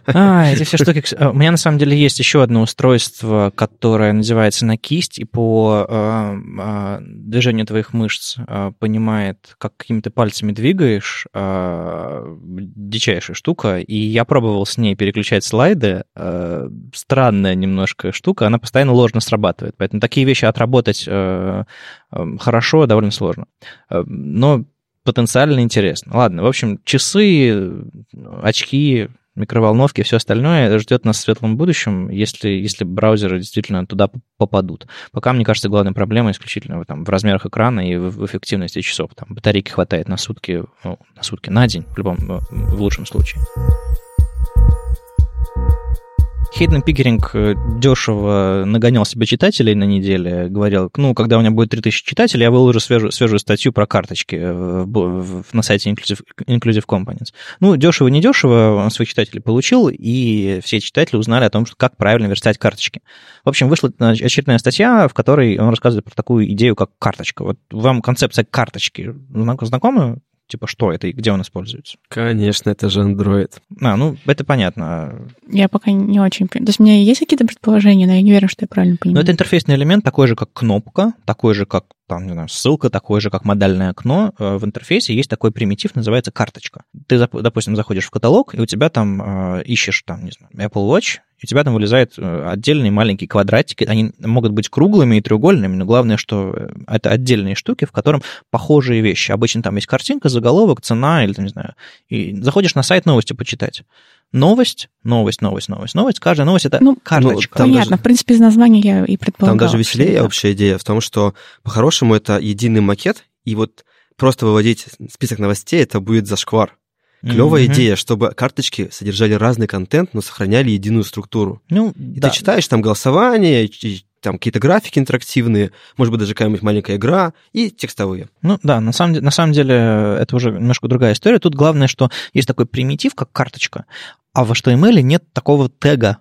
А, эти все штуки... У меня на самом деле есть еще одно устройство, которое называется на кисть, и по э, э, движению твоих мышц э, понимает, как какими-то пальцами двигаешь. Э, дичайшая штука. И я пробовал с ней переключать слайды. Э, странная немножко штука, она постоянно ложно срабатывает. Поэтому такие вещи отработать э, э, хорошо довольно сложно. Э, но потенциально интересно. Ладно, в общем, часы, очки, микроволновки, все остальное ждет нас в светлом будущем, если, если браузеры действительно туда попадут. Пока, мне кажется, главная проблема исключительно там, в размерах экрана и в, в эффективности часов. Там батарейки хватает на сутки, ну, на сутки, на день, в любом, в лучшем случае. Хейтен Пикеринг э, дешево нагонял себе читателей на неделе, говорил, ну, когда у меня будет 3000 читателей, я выложу свежую, свежую статью про карточки в, в, на сайте Inclusive, Inclusive Components. Ну, дешево, не дешево, он своих читателей получил, и все читатели узнали о том, что как правильно верстать карточки. В общем, вышла очередная статья, в которой он рассказывает про такую идею, как карточка. Вот вам концепция карточки знакома? Типа, что это и где он используется? Конечно, это же Android. А, ну, это понятно. Я пока не очень понимаю. То есть у меня есть какие-то предположения, но я не уверена, что я правильно понимаю. Но это интерфейсный элемент, такой же, как кнопка, такой же, как там, не знаю, ссылка, такой же, как модальное окно. Э, в интерфейсе есть такой примитив, называется карточка. Ты, допустим, заходишь в каталог, и у тебя там э, ищешь, там, не знаю, Apple Watch, и у тебя там вылезают э, отдельные маленькие квадратики. Они могут быть круглыми и треугольными, но главное, что э, это отдельные штуки, в котором похожие вещи. Обычно там есть картинка, заголовок, цена или, там, не знаю, и заходишь на сайт новости почитать. Новость, новость, новость, новость, новость. Каждая новость — это ну, карточка. Ну, понятно, даже, в принципе, из названия я и предполагала. Там даже веселее общая идея в том, что по-хорошему это единый макет, и вот просто выводить список новостей — это будет зашквар. Клевая mm-hmm. идея, чтобы карточки содержали разный контент, но сохраняли единую структуру. Ну, и да. ты читаешь там голосование, там какие-то графики интерактивные, может быть, даже какая-нибудь маленькая игра и текстовые. Ну да, на самом, на самом деле это уже немножко другая история. Тут главное, что есть такой примитив, как карточка, а в HTML нет такого тега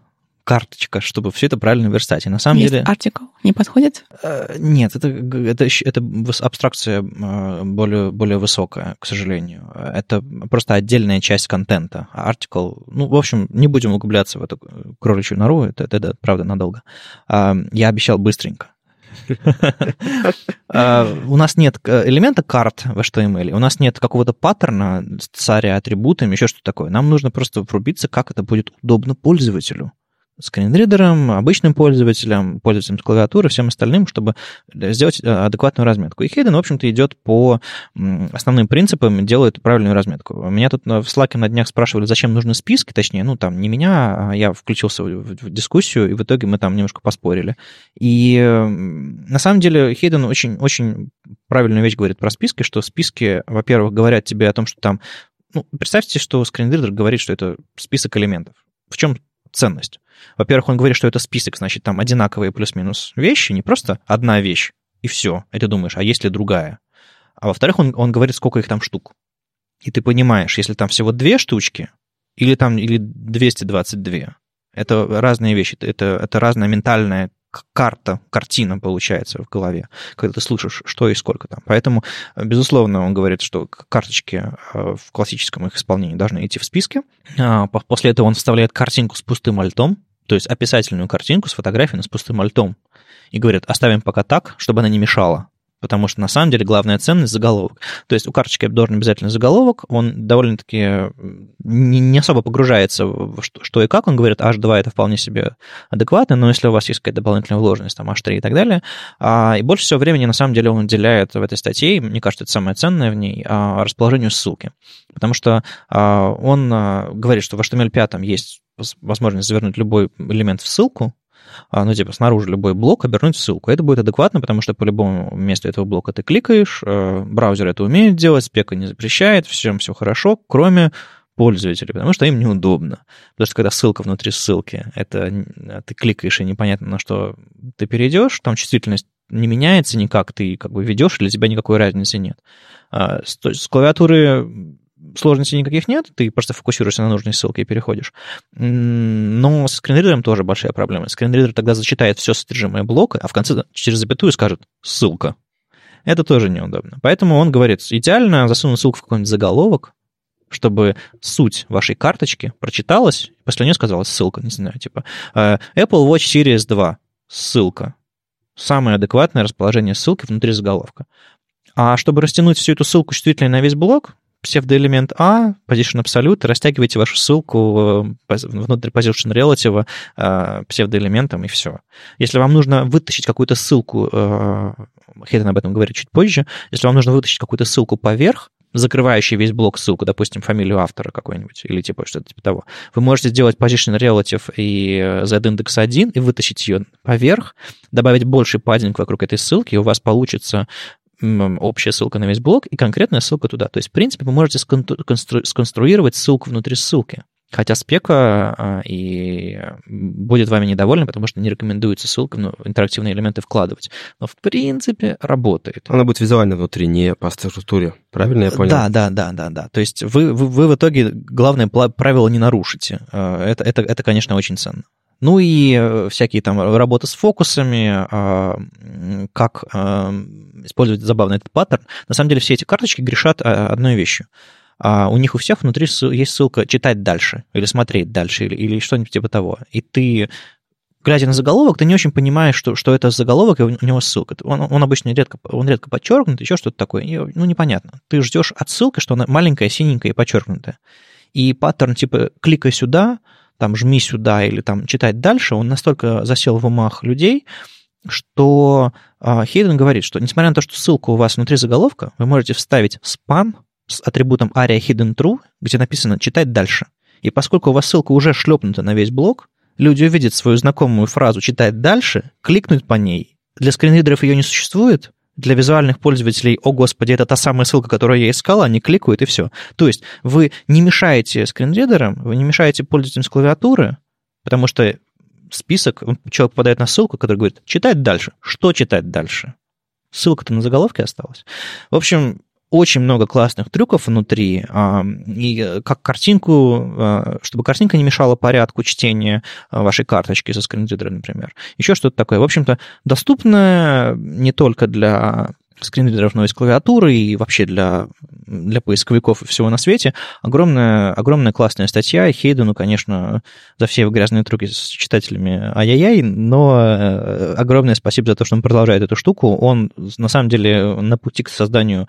карточка, чтобы все это правильно верстать. И на самом Есть деле... артикл не подходит? Э, нет, это, это, это абстракция э, более, более высокая, к сожалению. Это просто отдельная часть контента. А артикл, ну, в общем, не будем углубляться в эту кроличью нору, это, это, это правда надолго. А, я обещал быстренько. А, у нас нет элемента карт в HTML, у нас нет какого-то паттерна с царя атрибутами, еще что-то такое. Нам нужно просто врубиться, как это будет удобно пользователю скринридером, обычным пользователям, пользователям с клавиатуры, всем остальным, чтобы сделать э, адекватную разметку. И Hayden, в общем-то, идет по основным принципам, делает правильную разметку. Меня тут в Slack на днях спрашивали, зачем нужны списки, точнее, ну, там, не меня, а я включился в дискуссию, и в итоге мы там немножко поспорили. И на самом деле Hayden очень, очень правильную вещь говорит про списки, что списки, во-первых, говорят тебе о том, что там ну, представьте, что скринридер говорит, что это список элементов. В чем ценность? Во-первых, он говорит, что это список, значит, там одинаковые плюс-минус вещи, не просто одна вещь, и все. И ты думаешь, а есть ли другая? А во-вторых, он, он говорит, сколько их там штук. И ты понимаешь, если там всего две штучки, или там или 222, это разные вещи, это, это разная ментальная карта, картина получается в голове, когда ты слышишь, что и сколько там. Поэтому, безусловно, он говорит, что карточки э, в классическом их исполнении должны идти в списке. А, после этого он вставляет картинку с пустым альтом, то есть описательную картинку с фотографией, но с пустым альтом. И говорят, оставим пока так, чтобы она не мешала потому что на самом деле главная ценность заголовок. То есть у карточки должен обязательно заголовок, он довольно-таки не, не особо погружается в что, что и как, он говорит, H2 это вполне себе адекватно, но если у вас есть какая-то дополнительная вложенность, там H3 и так далее, а, и больше всего времени на самом деле он уделяет в этой статье, мне кажется, это самое ценное в ней, а, расположению ссылки. Потому что а, он а, говорит, что в HTML5 есть возможность завернуть любой элемент в ссылку, а, ну, типа, снаружи любой блок обернуть в ссылку. Это будет адекватно, потому что по любому месту этого блока ты кликаешь, э, браузер это умеет делать, спека не запрещает, всем все хорошо, кроме пользователей, потому что им неудобно. Потому что когда ссылка внутри ссылки, это ты кликаешь, и непонятно, на что ты перейдешь, там чувствительность не меняется никак, ты как бы ведешь, для тебя никакой разницы нет. А с клавиатуры сложностей никаких нет, ты просто фокусируешься на нужной ссылке и переходишь. Но с скринридером тоже большая проблема. Скринридер тогда зачитает все содержимое блока, а в конце через запятую скажет «ссылка». Это тоже неудобно. Поэтому он говорит, идеально засунуть ссылку в какой-нибудь заголовок, чтобы суть вашей карточки прочиталась, после нее сказалась ссылка, не знаю, типа э, Apple Watch Series 2, ссылка. Самое адекватное расположение ссылки внутри заголовка. А чтобы растянуть всю эту ссылку чувствительно на весь блок, псевдоэлемент А, position absolute, растягиваете вашу ссылку э, внутри position relative э, псевдоэлементом, и все. Если вам нужно вытащить какую-то ссылку, э, Хейден об этом говорит чуть позже, если вам нужно вытащить какую-то ссылку поверх, закрывающий весь блок ссылку, допустим, фамилию автора какой-нибудь, или типа что-то типа того. Вы можете сделать position relative и z-индекс 1 и вытащить ее поверх, добавить больше паддинг вокруг этой ссылки, и у вас получится общая ссылка на весь блок и конкретная ссылка туда. То есть, в принципе, вы можете сконструировать ссылку внутри ссылки. Хотя спека а, и будет вами недовольна, потому что не рекомендуется ссылка, ну, интерактивные элементы вкладывать. Но в принципе работает. Она будет визуально внутри, не по структуре. Правильно я понял? Да, да, да, да, да. То есть вы, вы, вы в итоге главное правило не нарушите. А, это, это, это, конечно, очень ценно. Ну и э, всякие там работы с фокусами, а, как а, использовать забавно этот паттерн. На самом деле все эти карточки грешат а, одной вещью. У них у всех внутри есть ссылка «читать дальше» или «смотреть дальше» или, или что-нибудь типа того. И ты глядя на заголовок, ты не очень понимаешь, что, что это заголовок, и у него ссылка. Он, он обычно редко, он редко подчеркнут, еще что-то такое. И, ну, непонятно. Ты ждешь отсылки, что она маленькая, синенькая и подчеркнутая. И паттерн типа «кликай сюда», там жми сюда или там читать дальше, он настолько засел в умах людей, что э, Хейден говорит, что несмотря на то, что ссылка у вас внутри заголовка, вы можете вставить спам с атрибутом aria hidden true, где написано «читать дальше». И поскольку у вас ссылка уже шлепнута на весь блок, люди увидят свою знакомую фразу «читать дальше», кликнут по ней. Для скринридеров ее не существует, для визуальных пользователей, о господи, это та самая ссылка, которую я искал, они кликают и все. То есть вы не мешаете скринридерам, вы не мешаете пользователям с клавиатуры, потому что список, человек попадает на ссылку, который говорит, читать дальше. Что читать дальше? Ссылка-то на заголовке осталась. В общем, очень много классных трюков внутри, а, и как картинку, а, чтобы картинка не мешала порядку чтения а, вашей карточки со скринридера, например. Еще что-то такое. В общем-то, доступно не только для скринридеров, но и с клавиатуры, и вообще для, для поисковиков и всего на свете. Огромная, огромная классная статья. Хейдену, конечно, за все его грязные трюки с читателями ай-яй-яй, но э, огромное спасибо за то, что он продолжает эту штуку. Он, на самом деле, на пути к созданию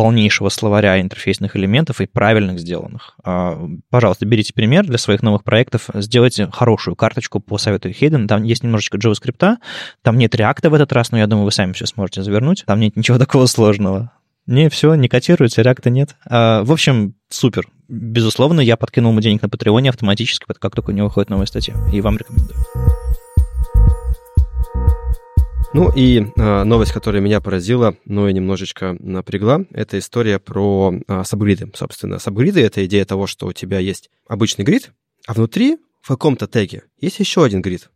полнейшего словаря интерфейсных элементов и правильных сделанных. А, пожалуйста, берите пример для своих новых проектов, сделайте хорошую карточку по совету Хейден. Там есть немножечко JavaScript, там нет React в этот раз, но я думаю, вы сами все сможете завернуть. Там нет ничего *laughs* такого сложного. Не, все, не котируется, реакта нет. А, в общем, супер. Безусловно, я подкинул ему денег на Патреоне автоматически, как только у него выходит новая статья. И вам рекомендую. Ну и э, новость, которая меня поразила, но и немножечко напрягла, это история про э, сабгриды. Собственно, сабгриды — это идея того, что у тебя есть обычный грид, а внутри в каком-то теге есть еще один грид.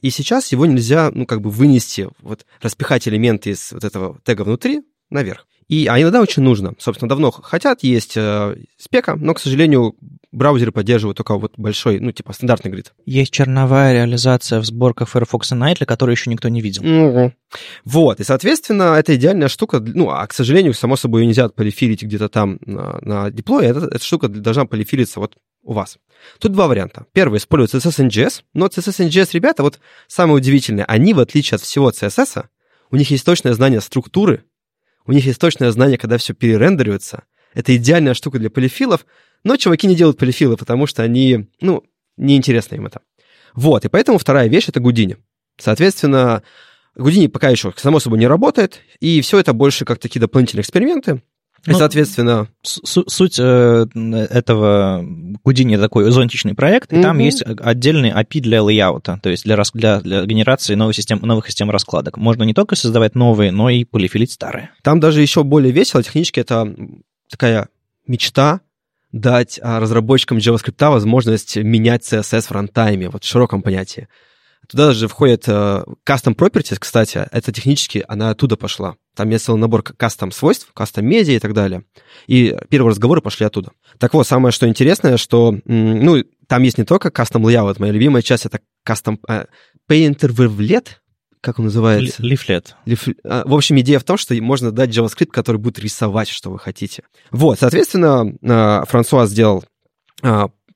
И сейчас его нельзя, ну, как бы вынести, вот распихать элементы из вот этого тега внутри наверх. И, а иногда очень нужно. Собственно, давно хотят, есть э, спека, но, к сожалению, браузеры поддерживают только вот большой, ну, типа стандартный грид. Есть черновая реализация в сборках Firefox и Nightly, которую еще никто не видел. Угу. Вот, и, соответственно, это идеальная штука, ну, а, к сожалению, само собой, ее нельзя полифилить где-то там на, на диплое, эта, эта штука должна полифилиться вот у вас. Тут два варианта. Первый, использует CSS NGS, но CSS NGS, ребята, вот самое удивительное, они, в отличие от всего CSS, у них есть точное знание структуры, у них есть точное знание, когда все перерендерируется. Это идеальная штука для полифилов, но чуваки не делают полифилы, потому что они, ну, неинтересно им это. Вот, и поэтому вторая вещь — это Гудини. Соответственно, Гудини пока еще, само собой, не работает, и все это больше как такие дополнительные эксперименты. И, ну, соответственно... Суть э, этого Гудини такой зонтичный проект, и угу. там есть отдельный API для лейаута, то есть для, для, для генерации новых систем, новых систем раскладок. Можно не только создавать новые, но и полифилить старые. Там даже еще более весело, технически это такая мечта дать а, разработчикам JavaScript возможность менять CSS в рантайме, вот в широком понятии. Туда даже входит uh, custom properties, кстати, это технически, она оттуда пошла. Там есть целый набор custom свойств, custom медиа и так далее. И первые разговоры пошли оттуда. Так вот, самое что интересное, что, ну, там есть не только custom layout, моя любимая часть это custom uh, painter wavelet, как он называется? Лифлет. Лиф... А, в общем, идея в том, что можно дать JavaScript, который будет рисовать, что вы хотите. Вот, соответственно, а, Франсуа сделал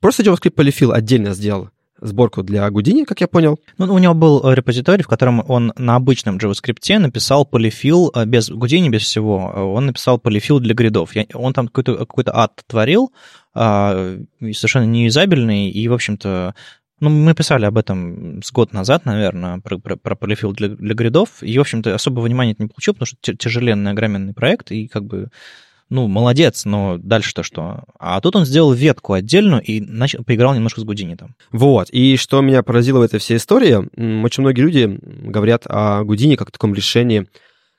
просто JavaScript полифил отдельно сделал сборку для Гудини, как я понял. Ну, у него был репозиторий, в котором он на обычном JavaScript написал полифил э, без Гудини, без всего. Он написал полифил для гридов. Он там какой-то какой ад творил, а, совершенно неюзабельный, и, в общем-то, ну, мы писали об этом с год назад, наверное, про, про, про полифил для, для гридов, и, в общем-то, особого внимания это не получил, потому что тяжеленный, огроменный проект, и как бы ну, молодец, но дальше-то что? А тут он сделал ветку отдельную и начал, поиграл немножко с Гудини там. Вот, и что меня поразило в этой всей истории, очень многие люди говорят о Гудини как о таком решении,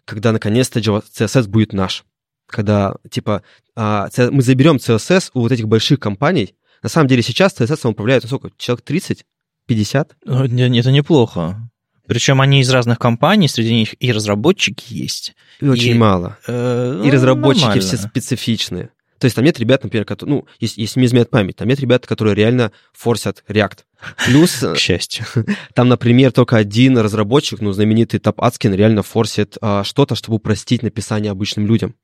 когда наконец-то CSS будет наш. Когда, типа, а, мы заберем CSS у вот этих больших компаний. На самом деле сейчас CSS управляет, ну, сколько, человек 30? 50? Это неплохо. Причем они из разных компаний, среди них и разработчики есть. И, и очень мало. Э, и разработчики нормально. все специфичные. То есть там нет ребят, например, которые, ну, если, если не изменяет память, там нет ребят, которые реально форсят React. Плюс, *laughs* К счастью. *laughs* там, например, только один разработчик, ну, знаменитый Топ Ацкин, реально форсит а, что-то, чтобы упростить написание обычным людям.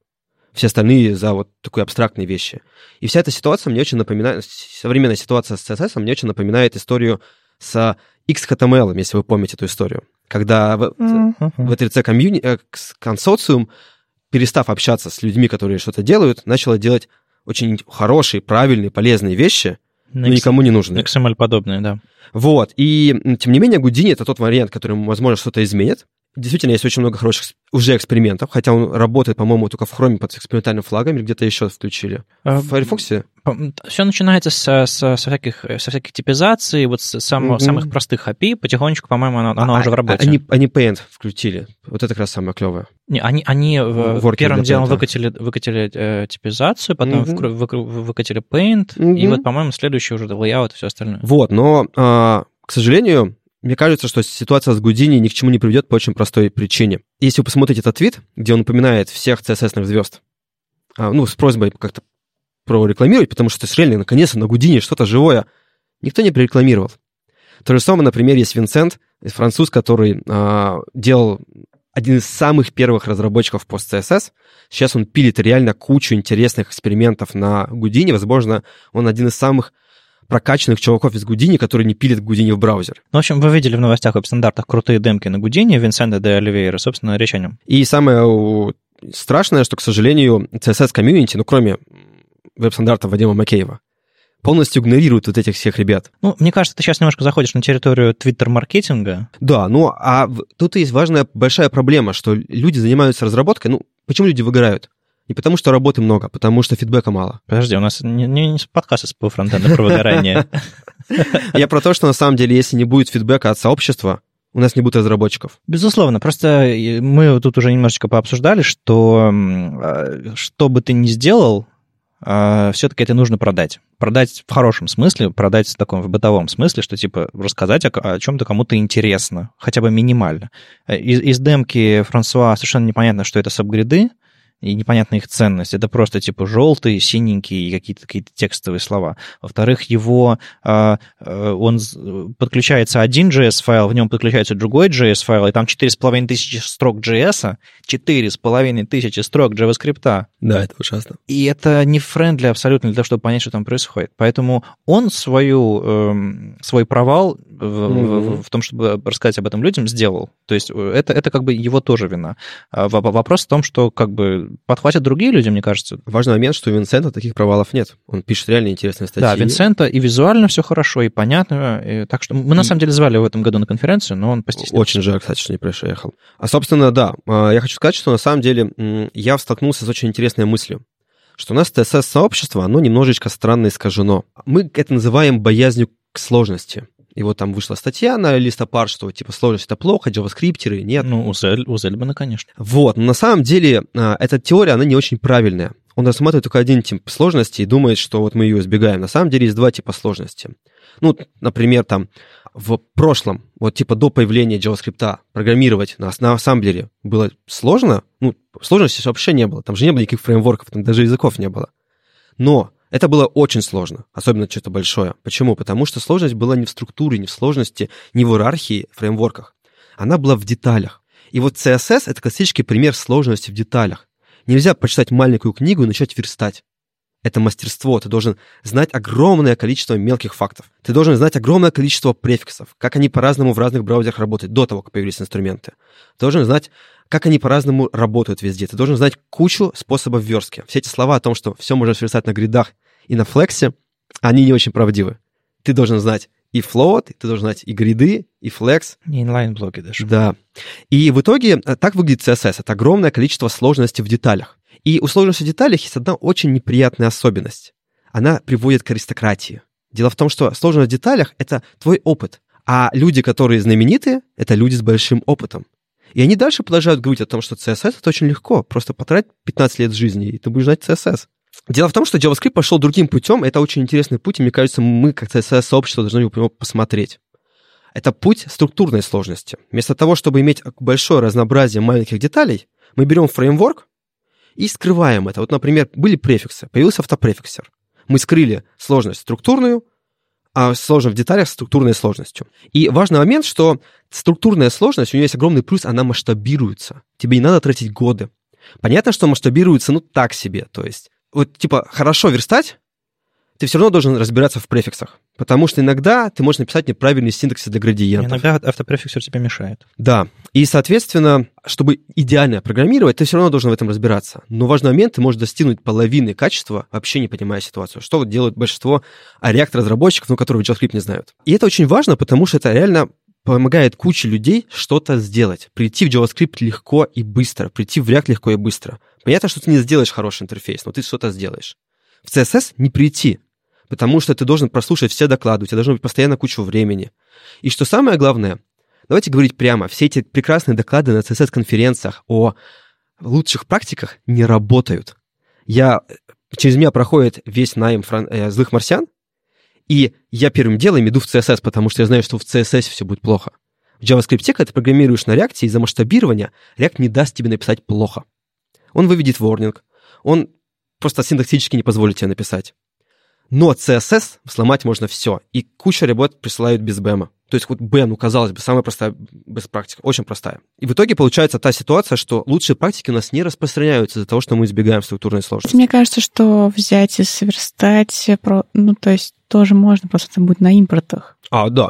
Все остальные за вот такие абстрактные вещи. И вся эта ситуация мне очень напоминает, современная ситуация с CSS мне очень напоминает историю с XHTML, если вы помните эту историю. Когда в, в 3C комьюни, э, перестав общаться с людьми, которые что-то делают, начало делать очень хорошие, правильные, полезные вещи, но никому не нужные. XML подобные, да. Вот. И, тем не менее, Гудини — это тот вариант, который, возможно, что-то изменит. Действительно, есть очень много хороших уже экспериментов, хотя он работает, по-моему, только в Chrome под экспериментальным флагом, или где-то еще включили. А, В Firefox? Все начинается со, со, со всяких, со всяких типизаций, вот с само- Мгм. самых простых API. Потихонечку, по-моему, оно, оно А- уже в а- работе. Они, они Paint включили. Вот это как раз самое клевое. Не, они, они в- первым делом Paint. выкатили, выкатили э, типизацию, потом Мгм. вкру- выкру- выкатили Paint, и Мгм. вот, по-моему, следующий уже layout и все остальное. Вот, но, а, к сожалению, мне кажется, что ситуация с Гудини ни к чему не приведет по очень простой причине. Если вы посмотрите этот твит, где он упоминает всех CSS-ных звезд, а, ну, с просьбой как-то прорекламировать, потому что реально, наконец-то, на Гудини что-то живое, никто не прорекламировал. То же самое, например, есть Винсент, француз, который а, делал один из самых первых разработчиков пост CSS. Сейчас он пилит реально кучу интересных экспериментов на Гудини. Возможно, он один из самых прокачанных чуваков из Гудини, которые не пилят Гудини в браузер. Ну, в общем, вы видели в новостях веб-стандартах крутые демки на Гудине, Винсента де Оливейра, собственно, речь о нем. И самое страшное, что, к сожалению, CSS-комьюнити, ну, кроме веб-стандартов Вадима Макеева, полностью игнорирует вот этих всех ребят. Ну, мне кажется, ты сейчас немножко заходишь на территорию твиттер-маркетинга. Да, ну, а тут есть важная большая проблема, что люди занимаются разработкой, ну, почему люди выгорают? Не потому, что работы много, а потому что фидбэка мало. Подожди, у нас не, не, не подкаст из фронтенда про выгорание. Я про то, что на самом деле, если не будет фидбэка от сообщества, у нас не будет разработчиков. Безусловно, просто э, мы тут уже немножечко пообсуждали, что э, что бы ты ни сделал, все-таки это нужно продать. Продать в хорошем смысле, продать в таком в бытовом смысле, что типа рассказать о, о чем-то кому-то интересно, хотя бы минимально. Э, Из, из демки Франсуа совершенно непонятно, что это subgrid ы, и непонятна их ценность. Это просто типа желтые, синенькие и какие-то какие текстовые слова. Во-вторых, его а, а, он подключается один JS-файл, в нем подключается другой JS-файл, и там 4,5 тысячи строк JS, 4,5 тысячи строк JavaScript. Да, это ужасно. И это не friendly абсолютно для того, чтобы понять, что там происходит. Поэтому он свою, эм, свой провал в, в- Мгм. в том, чтобы рассказать об этом людям, сделал. То есть э, это, это как бы его тоже вина. А во- во- Вопрос в том, что как бы подхватят другие люди, мне кажется. Важный момент, что у Винсента таких провалов нет. Он пишет реально интересные статьи. Да, Винсента и визуально все хорошо, и понятно. и так что мы на самом деле звали его в этом году на конференцию, но он постеснялся. Очень жаль, кстати, что не приехал. А, собственно, да, а, я хочу сказать, что на самом деле я столкнулся с очень интересной мыслью, что у нас TSS-сообщество, оно немножечко странно искажено. Мы это называем боязнью к сложности. И вот там вышла статья на листопад, что типа сложность это плохо, джаваскриптеры нет. Ну, у, Зель, у Зельбана, конечно. Вот, но на самом деле а, эта теория, она не очень правильная. Он рассматривает только один тип сложности и думает, что вот мы ее избегаем. На самом деле есть два типа сложности. Ну, например, там в прошлом, вот типа до появления JavaScript, программировать на, на ассемблере было сложно. Ну, сложности вообще не было. Там же не было никаких фреймворков, там даже языков не было. Но это было очень сложно, особенно что-то большое. Почему? Потому что сложность была не в структуре, не в сложности, не в иерархии фреймворках. Она была в деталях. И вот CSS — это классический пример сложности в деталях. Нельзя почитать маленькую книгу и начать верстать. Это мастерство. Ты должен знать огромное количество мелких фактов. Ты должен знать огромное количество префиксов, как они по-разному в разных браузерах работают до того, как появились инструменты. Ты должен знать, как они по-разному работают везде. Ты должен знать кучу способов верстки. Все эти слова о том, что все можно сверстать на гридах и на флексе, они не очень правдивы. Ты должен знать и float, ты должен знать и гриды, и flex, Не инлайн-блоки даже. да. И в итоге э, так выглядит CSS. Это огромное количество сложностей в деталях. И у сложности в деталях есть одна очень неприятная особенность. Она приводит к аристократии. Дело в том, что сложность в деталях — это твой опыт. А люди, которые знаменитые, это люди с большим опытом. И они дальше продолжают говорить о том, что CSS — это очень легко. Просто потрать 15 лет жизни, и ты будешь знать CSS. Дело в том, что JavaScript пошел другим путем. Это очень интересный путь, и мне кажется, мы, как CSS-сообщество, должны его посмотреть. Это путь структурной сложности. Вместо того, чтобы иметь большое разнообразие маленьких деталей, мы берем фреймворк и скрываем это. Вот, например, были префиксы, появился автопрефиксер. Мы скрыли сложность структурную, а сложен в деталях с структурной сложностью. И важный момент, что структурная сложность, у нее есть огромный плюс, она масштабируется. Тебе не надо тратить годы. Понятно, что масштабируется, ну, так себе. То есть, вот, типа, хорошо верстать, ты все равно должен разбираться в префиксах. Потому что иногда ты можешь написать неправильный синтаксис для градиентов. Иногда автопрефиксер тебе мешает. Да. И, соответственно, чтобы идеально программировать, ты все равно должен в этом разбираться. Но важный момент, ты можешь достигнуть половины качества, вообще не понимая ситуацию. Что делают большинство React-разработчиков, ну, которые JavaScript не знают. И это очень важно, потому что это реально помогает куче людей что-то сделать. Прийти в JavaScript легко и быстро, прийти в React легко и быстро. Понятно, что ты не сделаешь хороший интерфейс, но ты что-то сделаешь. В CSS не прийти, потому что ты должен прослушать все доклады, у тебя должно быть постоянно куча времени. И что самое главное, давайте говорить прямо, все эти прекрасные доклады на CSS-конференциях о лучших практиках не работают. Я, через меня проходит весь найм фран, э, злых марсиан, и я первым делом иду в CSS, потому что я знаю, что в CSS все будет плохо. В JavaScript, когда ты программируешь на React, из-за масштабирования React не даст тебе написать плохо. Он выведет ворнинг, он просто синтаксически не позволит тебе написать. Но CSS сломать можно все. И куча работ присылают без бэма. То есть вот бэм, ну, казалось бы, самая простая без практика, очень простая. И в итоге получается та ситуация, что лучшие практики у нас не распространяются из-за того, что мы избегаем структурной сложности. Мне кажется, что взять и сверстать, ну, то есть тоже можно, просто это будет на импортах. А, да.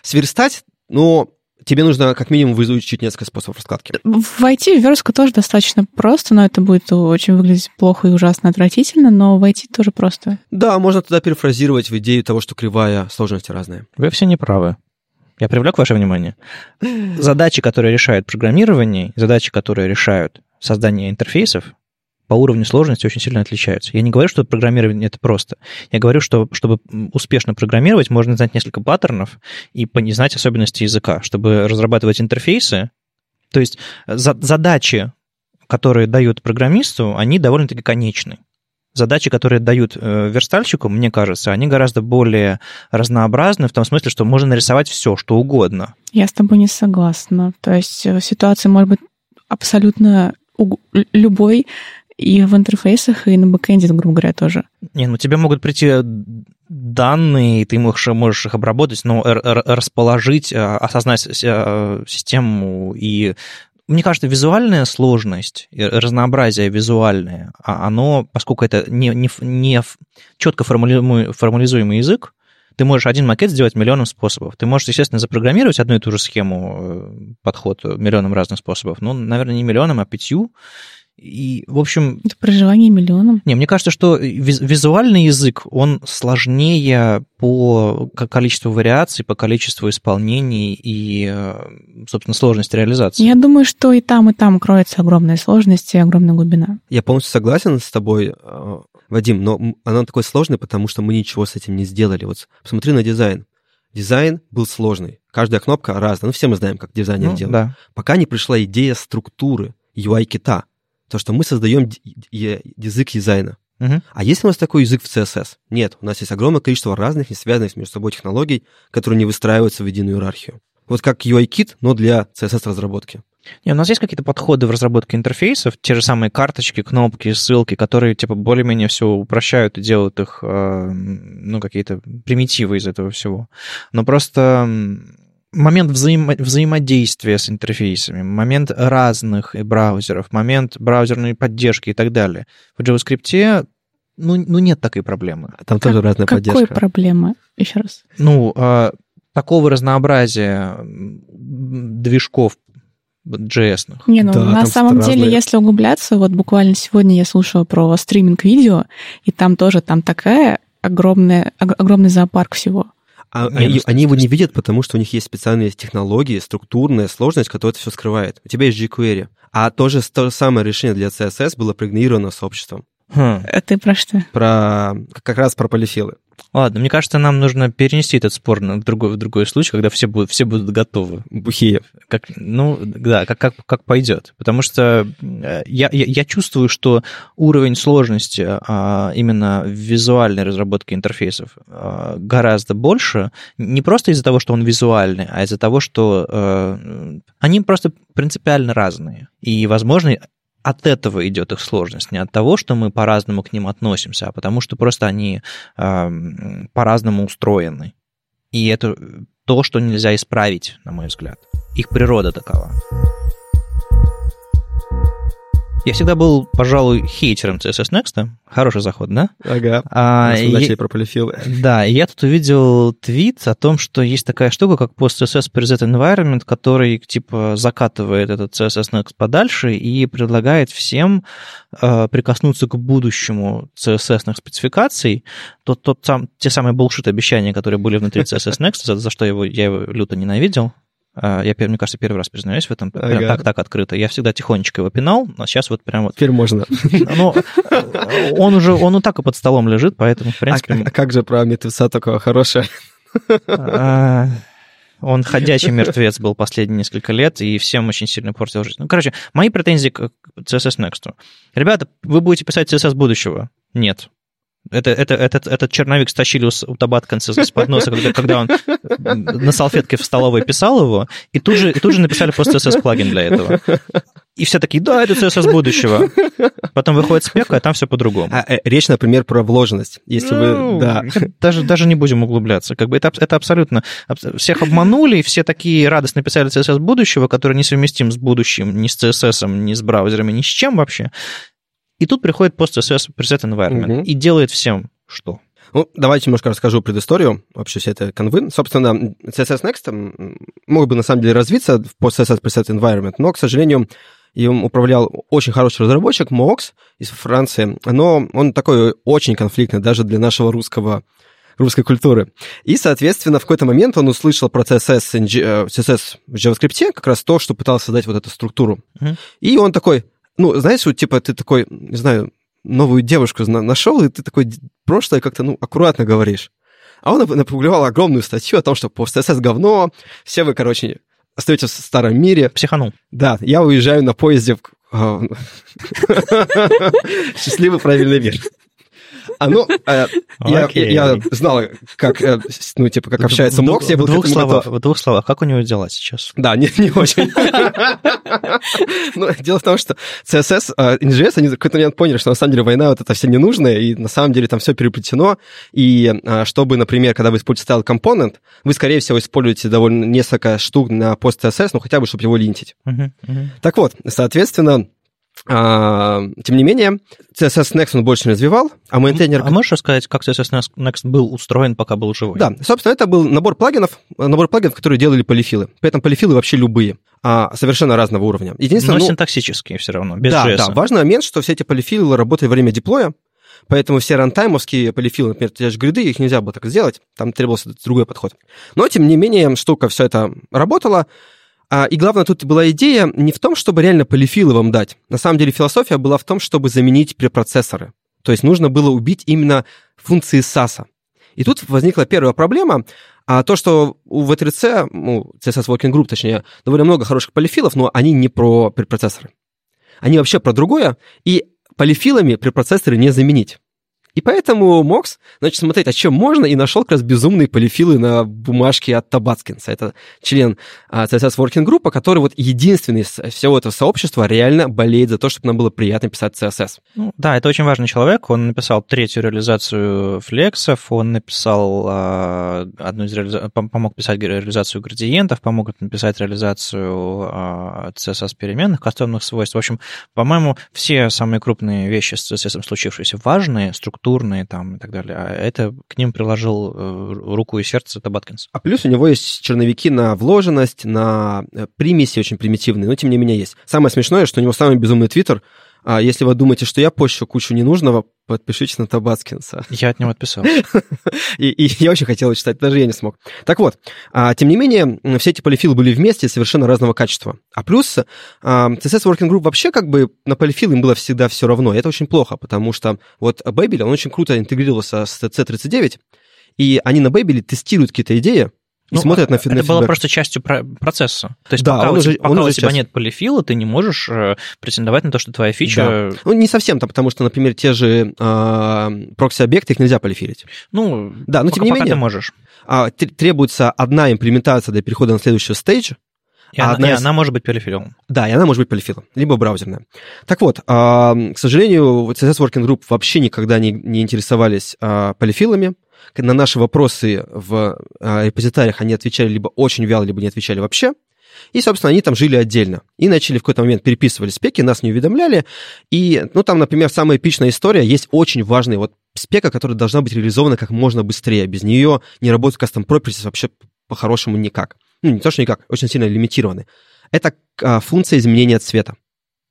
Сверстать, но тебе нужно как минимум выучить несколько способов раскладки. Войти в верстку тоже достаточно просто, но это будет очень выглядеть плохо и ужасно отвратительно, но войти тоже просто. Да, можно туда перефразировать в идею того, что кривая сложности разная. Вы все неправы. Я привлек ваше внимание. Задачи, которые решают программирование, задачи, которые решают создание интерфейсов, по уровню сложности очень сильно отличаются. Я не говорю, что программирование это просто. Я говорю, что чтобы успешно программировать, можно знать несколько паттернов и знать особенности языка, чтобы разрабатывать интерфейсы. То есть задачи, которые дают программисту, они довольно-таки конечны. Задачи, которые дают э, верстальщику, мне кажется, они гораздо более разнообразны в том смысле, что можно нарисовать все, что угодно. Я с тобой не согласна. То есть э, ситуация может быть абсолютно любой, и в интерфейсах, и на бэкэнде, грубо говоря, тоже. Не, ну тебе могут прийти данные, ты можешь, можешь их обработать, но расположить, а, осознать а, систему и мне кажется, визуальная сложность, разнообразие визуальное, а оно, поскольку это не, не, не четко формулируемый, формализуемый язык, ты можешь один макет сделать миллионом способов. Ты можешь, естественно, запрограммировать одну и ту же схему, э, подход миллионом разных способов. Ну, наверное, не миллионом, а пятью. И, в общем... Это проживание миллионом. Не, мне кажется, что визуальный язык, он сложнее по количеству вариаций, по количеству исполнений и, э, собственно, сложности реализации. Я думаю, что и там, и там кроется огромная сложность и огромная глубина. Я полностью согласен с тобой, э, Вадим, но она такой сложный, потому что мы ничего с этим не сделали. Вот посмотри на дизайн. Дизайн был сложный. Каждая кнопка разная. Ну, все мы знаем, как дизайнер ну, делает. Да. Пока не пришла идея структуры UI-кита то, что мы создаем язык дизайна. Uh-huh. А есть у нас такой язык в CSS? Нет, у нас есть огромное количество разных, не связанных между собой технологий, которые не выстраиваются в единую иерархию. Вот как UI-кит, но для CSS-разработки. Не, у нас есть какие-то подходы в разработке интерфейсов, те же самые карточки, кнопки, ссылки, которые типа более-менее все упрощают и делают их, э, ну, какие-то примитивы из этого всего. Но просто момент взаимо взаимодействия с интерфейсами, момент разных браузеров, момент браузерной поддержки и так далее. В JavaScript ну, ну нет такой проблемы. Там как, тоже разная какой поддержка. Какой проблема? Еще раз. Ну, а, такого разнообразия движков JS. -ных. Не, ну да, на самом деле, разные... если углубляться, вот буквально сегодня я слушала про стриминг видео, и там тоже там такая огромная, огромный зоопарк всего. А не, они, они его не видят, потому что у них есть специальные технологии, структурная сложность, которая это все скрывает. У тебя есть jQuery. А то же, то же самое решение для CSS было проигнорировано сообществом. Хм. А ты про что? Про как раз про полифилы. Ладно, мне кажется, нам нужно перенести этот спор на другой, в другой случай, когда все будут, все будут готовы. Бухие. Как, ну, да, как, как, как пойдет. Потому что э, я, я, я чувствую, что уровень сложности а, именно в визуальной разработке интерфейсов а, гораздо больше. Не просто из-за того, что он визуальный, а из-за того, что а, они просто принципиально разные. И, возможно, от этого идет их сложность, не от того, что мы по-разному к ним относимся, а потому что просто они э, по-разному устроены. И это то, что нельзя исправить, на мой взгляд. Их природа такова. Я всегда был, пожалуй, хейтером CSS Next. Хороший заход, да? Ага. А, начали про полифилы. Да, я тут увидел твит о том, что есть такая штука, как post-CSS preset environment, который, типа, закатывает этот CSS Next подальше и предлагает всем э, прикоснуться к будущему CSS спецификаций. Тот, тот сам, те самые булшит обещания, которые были внутри CSS *laughs* Next, за, за что его, я его люто ненавидел, я, мне кажется, первый раз признаюсь в этом, ага. прям так, так открыто. Я всегда тихонечко его пинал, но сейчас вот прям вот... Теперь можно. *laughs* Ну, он уже, он и так и под столом лежит, поэтому, в принципе... А, а как же про мертвеца такого хорошее? А, он ходячий мертвец был последние несколько лет, и всем очень сильно портил жизнь. Ну, короче, мои претензии к CSS Next. Ребята, вы будете писать CSS будущего? Нет. Это, это, этот, этот черновик стащили у Табатканца с подноса, когда, когда он на салфетке в столовой писал его, и тут же, и тут же написали просто CSS-плагин для этого. И все такие, да, это CSS будущего. Потом выходит спека, а там все по-другому. А, э, речь, например, про вложенность. Если ну, вы, да. Даже, даже не будем углубляться. Как бы это, это абсолютно... Всех обманули, и все такие радостно писали CSS будущего, который несовместим с будущим, ни с CSS, ни с браузерами, ни с чем вообще. И тут приходит PostCSS Preset Environment угу. и делает всем что? Ну, давайте немножко расскажу предысторию вообще все это конвы. Собственно, CSS Next мог бы на самом деле развиться в PostCSS Preset Environment, но, к сожалению, им управлял очень хороший разработчик Moox из Франции, но он такой очень конфликтный даже для нашего русского русской культуры. И, соответственно, в какой-то момент он услышал про CSS, CSS в JavaScript, как раз то, что пытался создать вот эту структуру. Mm-hmm. И он такой, ну, знаешь, вот, типа, ты такой, не знаю, новую девушку нашел, и ты такой прошлое как-то, ну, аккуратно говоришь. А он напубликовал огромную статью о том, что по CSS говно, все вы, короче, остаетесь в старом мире. Психанул. Да, я уезжаю на поезде в... А, *laughs* Счастливый правильный мир. Ну, э, я, я знал, как, э, ну, типа, как общается Мокс, я был двух словах, В двух словах, как у него дела сейчас? Да, не, не очень. Ну, дело в том, что CSS, NGS, они в какой-то момент поняли, что на самом деле война вот это все ненужная, и на самом деле там все переплетено, и чтобы, например, когда вы используете style component, вы, скорее всего, используете довольно несколько штук на пост CSS, ну, хотя бы, чтобы его линтить. Так вот, соответственно, а, тем не менее, CSS Next он больше не развивал, а мейнтейнер... А можешь рассказать, как CSS Next был устроен, пока был живой? Да, собственно, это был набор плагинов, набор плагинов, которые делали полифилы. При этом полифилы вообще любые, а совершенно разного уровня. Единственное, Но ну, синтаксические все равно, без да, JS. Да, важный момент, что все эти полифилы работали во время деплоя, Поэтому все рантаймовские полифилы, например, те же гриды, их нельзя было так сделать, там требовался другой подход. Но, тем не менее, штука все это работала, а, и главное, тут была идея не в том, чтобы реально полифилы вам дать. На самом деле философия была в том, чтобы заменить препроцессоры. То есть нужно было убить именно функции SAS. И тут возникла первая проблема, а то, что у V3C, ну, CSS Working Group, точнее, довольно много хороших полифилов, но они не про препроцессоры. Они вообще про другое, и полифилами препроцессоры не заменить. И поэтому Мокс, значит, смотреть, а чем можно, и нашел как раз безумные полифилы на бумажке от Табацкинса. Это член а, CSS Working Group, который вот единственный из всего этого сообщества реально болеет за то, чтобы нам было приятно писать CSS. Ну, да, это очень важный человек. Он написал третью реализацию флексов, он написал а, одну из реализа... помог писать реализацию градиентов, помог написать реализацию а, CSS переменных кастомных свойств. В общем, по-моему, все самые крупные вещи с CSS случившиеся важные, структурные, структурные там и так далее. А это к ним приложил э, руку и сердце Табаткинс. А плюс у него есть черновики на вложенность, на э, примеси очень примитивные, но тем не менее есть. Самое смешное, что у него самый безумный твиттер — а если вы думаете, что я пощу кучу ненужного, подпишитесь на Табацкинса. *laughs* Я от него отписал. и, и я очень хотел читать, даже я не смог. Так вот, а, тем не менее, все эти полифилы были вместе совершенно разного качества. А плюс а, CSS Working Group вообще как бы на полифилы им было всегда все равно. И это очень плохо, потому что вот Babel, он очень круто интегрировался с C39, и они на Babel тестируют какие-то идеи, и ну, смотрят на фидбэк. Это было просто частью процесса. То есть да, пока, у, уже, пока у тебя часть. нет полифила, ты не можешь э, претендовать на то, что твоя фича... Да. Ну, не совсем, там, потому что, например, те же э, прокси-объекты, их нельзя полифилить. Ну, да, но тем не менее... ты можешь. Э, требуется одна имплементация для перехода на следующий стейдж, И, а она, одна и из... она может быть полифилом. Да, и она может быть полифилом, либо браузерная. Так вот, а, к сожалению, CSS Working Group вообще никогда не, не интересовались а, полифилами. На наши вопросы в а, репозитариях они отвечали либо очень вяло, либо не отвечали вообще. И, собственно, они там жили отдельно. И начали в какой-то момент переписывали спеки, нас не уведомляли. И, ну, там, например, самая эпичная история, есть очень важный вот спека, которая должна быть реализована как можно быстрее. Без нее не работает custom properties вообще по-хорошему никак. Ну, не то, что никак, очень сильно лимитированы. Это а, функция изменения цвета.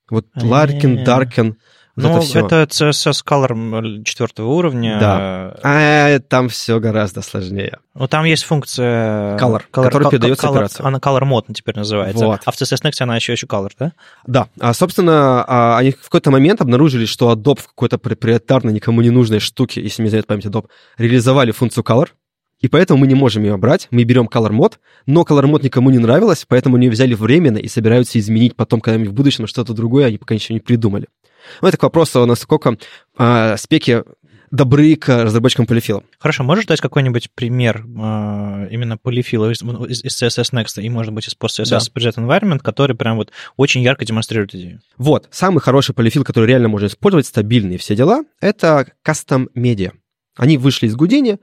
Вот Larkin, Darken, вот ну, это, это CSS Color четвертого уровня. Да. А там все гораздо сложнее. Ну, там есть функция... Color, color которая передается color, операцию. Она Color Mode теперь называется. Вот. А в CSS Next она еще еще Color, да? Да. А, собственно, а, они в какой-то момент обнаружили, что Adobe в какой-то проприетарной, никому не нужной штуке, если не знает память Adobe, реализовали функцию Color, и поэтому мы не можем ее брать. Мы берем Color Mode, но Color Mode никому не нравилось, поэтому они ее взяли временно и собираются изменить потом когда-нибудь в будущем что-то другое, они пока еще не придумали. Ну, это к вопросу, насколько э, спеки добры к разработчикам полифила. Хорошо, можешь дать какой-нибудь пример э, именно полифила из, из, из CSS Next и, может быть, из PostCSS да. Project Environment, который прям вот очень ярко демонстрирует идею? Вот, самый хороший полифил, который реально можно использовать, стабильный все дела, это Custom Media. Они вышли из Гудини,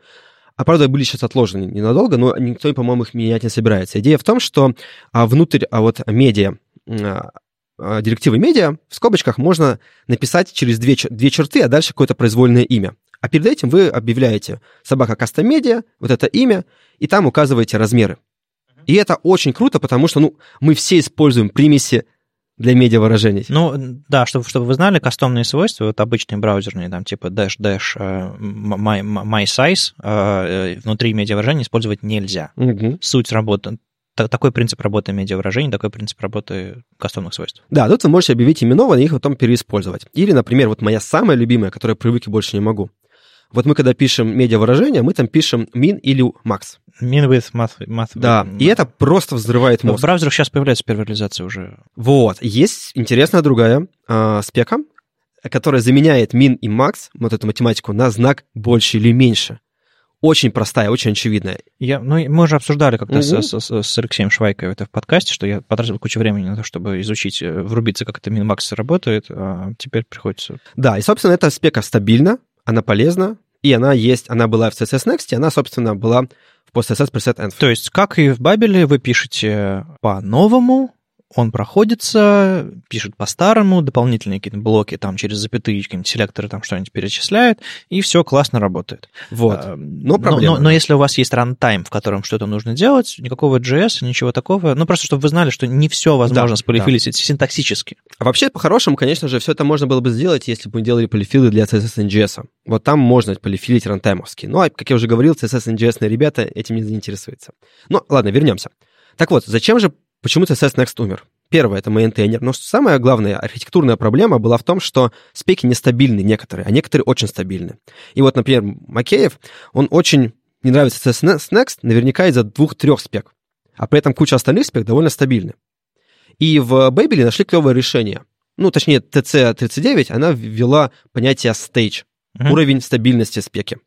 а правда были сейчас отложены ненадолго, но никто, по-моему, их менять не собирается. Идея в том, что а, внутрь а, вот медиа а, а, директивы медиа в скобочках можно написать через две, две черты, а дальше какое-то произвольное имя. А перед этим вы объявляете собака кастом медиа, вот это имя, и там указываете размеры. И это очень круто, потому что ну, мы все используем примеси для медиа-выражений. Ну, да, чтобы, чтобы вы знали, кастомные свойства, вот обычные браузерные, там, типа dash, dash, uh, my, my size, uh, внутри медиа-выражения использовать нельзя. Угу. Суть работы такой принцип работы медиавыражений, такой принцип работы кастомных свойств. Да, тут вы можете объявить именованные и их потом переиспользовать. Или, например, вот моя самая любимая, которая привык и больше не могу. Вот мы, когда пишем медиавыражение, мы там пишем min или max. Min with math. math да, math. и это просто взрывает мозг. В браузерах сейчас появляется первая реализация уже. Вот. Есть интересная другая э, спека, которая заменяет min и max, вот эту математику, на знак больше или меньше очень простая, очень очевидная. Я, ну, мы уже обсуждали как-то угу. с, с, с Алексеем Швайко это в подкасте, что я потратил кучу времени на то, чтобы изучить, э, врубиться, как это Минмакс работает, а теперь приходится... Да, и, собственно, эта спека стабильна, она полезна, и она есть, она была в CSS Next, она, собственно, была в PostCSS Preset Env. То есть, как и в Бабеле, вы пишете по-новому, он проходится, пишет по-старому, дополнительные какие-то блоки там через запятые, какие-нибудь селекторы там что-нибудь перечисляет, и все классно работает. Вот. А, но, но, но, но если у вас есть runtime, в котором что-то нужно делать, никакого JS, ничего такого, ну просто чтобы вы знали, что не все возможно да, сполифилить да. синтаксически. А вообще, по-хорошему, конечно же, все это можно было бы сделать, если бы мы делали polyfill ы для CSS-in-JS. Вот там можно полифилить рантаймовски. Ну, а, как я уже говорил, CSS-in-JS ребята этим не заинтересуются. Ну, ладно, вернемся. Так вот, зачем же Почему cssnext умер? Первое — это maintainer. Но самая главная архитектурная проблема была в том, что спеки нестабильны некоторые, а некоторые очень стабильны. И вот, например, Макеев, он очень не нравится CSS Next наверняка из-за двух-трех спек. А при этом куча остальных спек довольно стабильны. И в Babel нашли клевое решение. Ну, точнее, TC39, она ввела понятие stage, uh-huh. уровень стабильности спеки.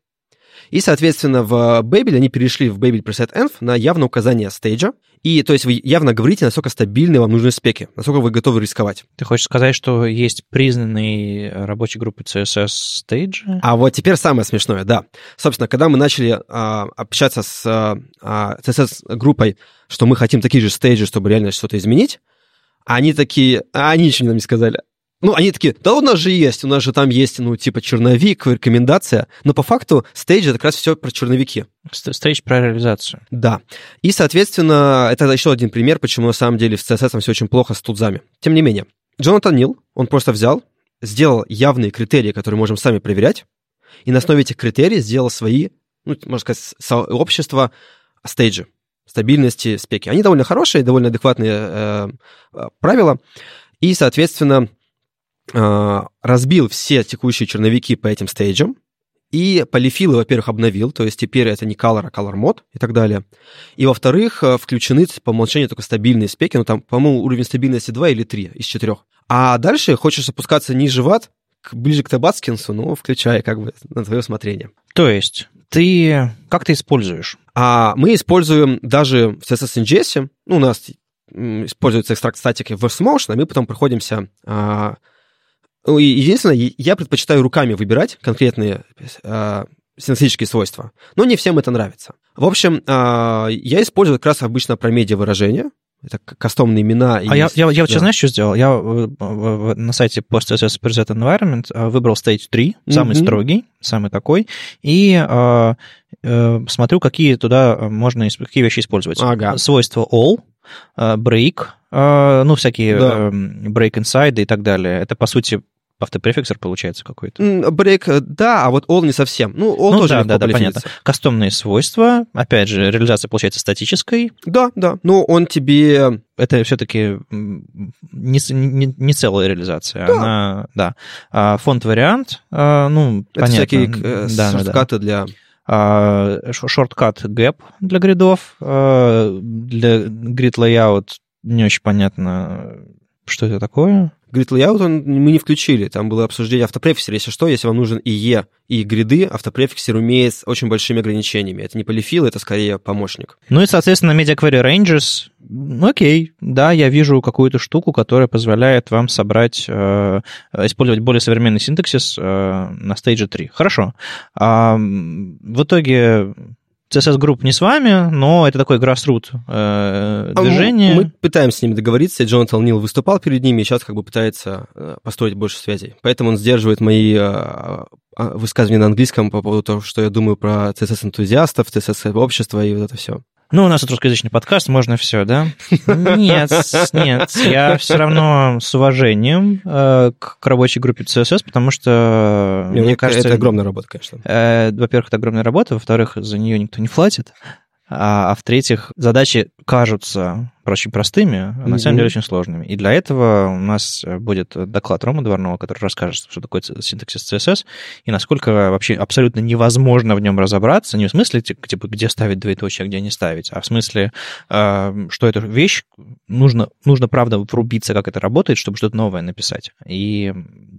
И, соответственно, в Babel они перешли в Babel Preset Env на явное указание стейджа. И, то есть, вы явно говорите, насколько стабильны вам нужны спеки, насколько вы готовы рисковать. Ты хочешь сказать, что есть признанные рабочие группы CSS стейджа? А вот теперь самое смешное, да. Собственно, когда мы начали а, общаться с а, CSS-группой, что мы хотим такие же стейджи, чтобы реально что-то изменить, они такие, а они ничего нам не сказали. Ну, они такие, да у нас же есть, у нас же там есть, ну, типа черновик, рекомендация. Но по факту стейдж это как раз все про черновики. Стейдж про реализацию. Да. И, соответственно, это еще один пример, почему на самом деле в CSS все очень плохо с тудзами. Тем не менее, Джонатан Нил, он просто взял, сделал явные критерии, которые можем сами проверять, и на основе этих критериев сделал свои, ну, можно сказать, сообщества стейджи стабильности спеки. Они довольно хорошие, довольно адекватные э, э правила. И, соответственно, разбил все текущие черновики по этим стейджам, и полифилы, во-первых, обновил, то есть теперь это не color, а color mod и так далее. И, во-вторых, э, включены по умолчанию только стабильные спеки, ну там, по-моему, уровень стабильности 2 или 3 из 4. А дальше хочешь опускаться ниже ват, ближе к Табацкинсу, ну, включай как бы на твое усмотрение. То есть ты как ты используешь? А мы используем даже в CSS NGS, ну, у нас используется экстракт статики в Motion, а мы потом проходимся... А, единственное, я предпочитаю руками выбирать конкретные а, синтаксические свойства, но не всем это нравится. В общем, а, я использую как раз обычно про медиа выражения, это кастомные имена. А я, я, я вот да. сейчас знаешь, что сделал? Я на сайте PostSS Preset Environment э, выбрал Stage 3, самый mm-hmm. строгий, самый такой, и э, э, смотрю, какие туда можно, какие вещи использовать. Ага. Свойства all, э, break, э, ну, всякие да. э, break inside и так далее. Это, по сути, автопрефиксер получается какой-то. Break, э, да, а вот all не совсем. Ну, all ну, тоже да, да, да, понятно. Кастомные свойства, опять же, реализация получается статической. Да, да, но он тебе... Это все-таки не, не, не целая реализация, да. она, да. А, фонд-вариант, а, ну, Это понятно. всякие э, да, шорткаты да, да. для а, шорткат gap для гридов, для grid layout не очень понятно, что это такое. Grid Layout он, мы не включили, там было обсуждение автопрефиксера. Если что, если вам нужен IE и гриды, автопрефиксер умеет с очень большими ограничениями. Это не полифил, это скорее помощник. Ну и, соответственно, Media Query Ranges, ну, окей, да, я вижу какую-то штуку, которая позволяет вам собрать, э, использовать более современный синтаксис э, на Stage 3. Хорошо. А, в итоге CSS Group не с вами, но это такое grassroot э, движение. Мы, мы пытаемся с ними договориться. Джонатан Нил выступал перед ними и сейчас как бы пытается э, построить больше связей. Поэтому он сдерживает мои э, высказывания на английском по поводу того, что я думаю про CSS-энтузиастов, CSS-общество и вот это все. Ну, у нас тут русскоязычный подкаст, можно все, да? Нет, нет, я все равно с уважением э, к рабочей группе CSS, потому что, мне, мне кажется... Это огромная работа, конечно. Э, во-первых, это огромная работа, во-вторых, за нее никто не платит, а, а в-третьих, задачи кажутся очень простыми, а на mm-hmm. самом деле очень сложными. И для этого у нас будет доклад Рома Дворного, который расскажет, что такое синтаксис CSS и насколько вообще абсолютно невозможно в нем разобраться, не в смысле, типа, где ставить двоеточие, а где не ставить, а в смысле, а, что эта вещь, нужно, нужно правда врубиться, как это работает, чтобы что-то новое написать. И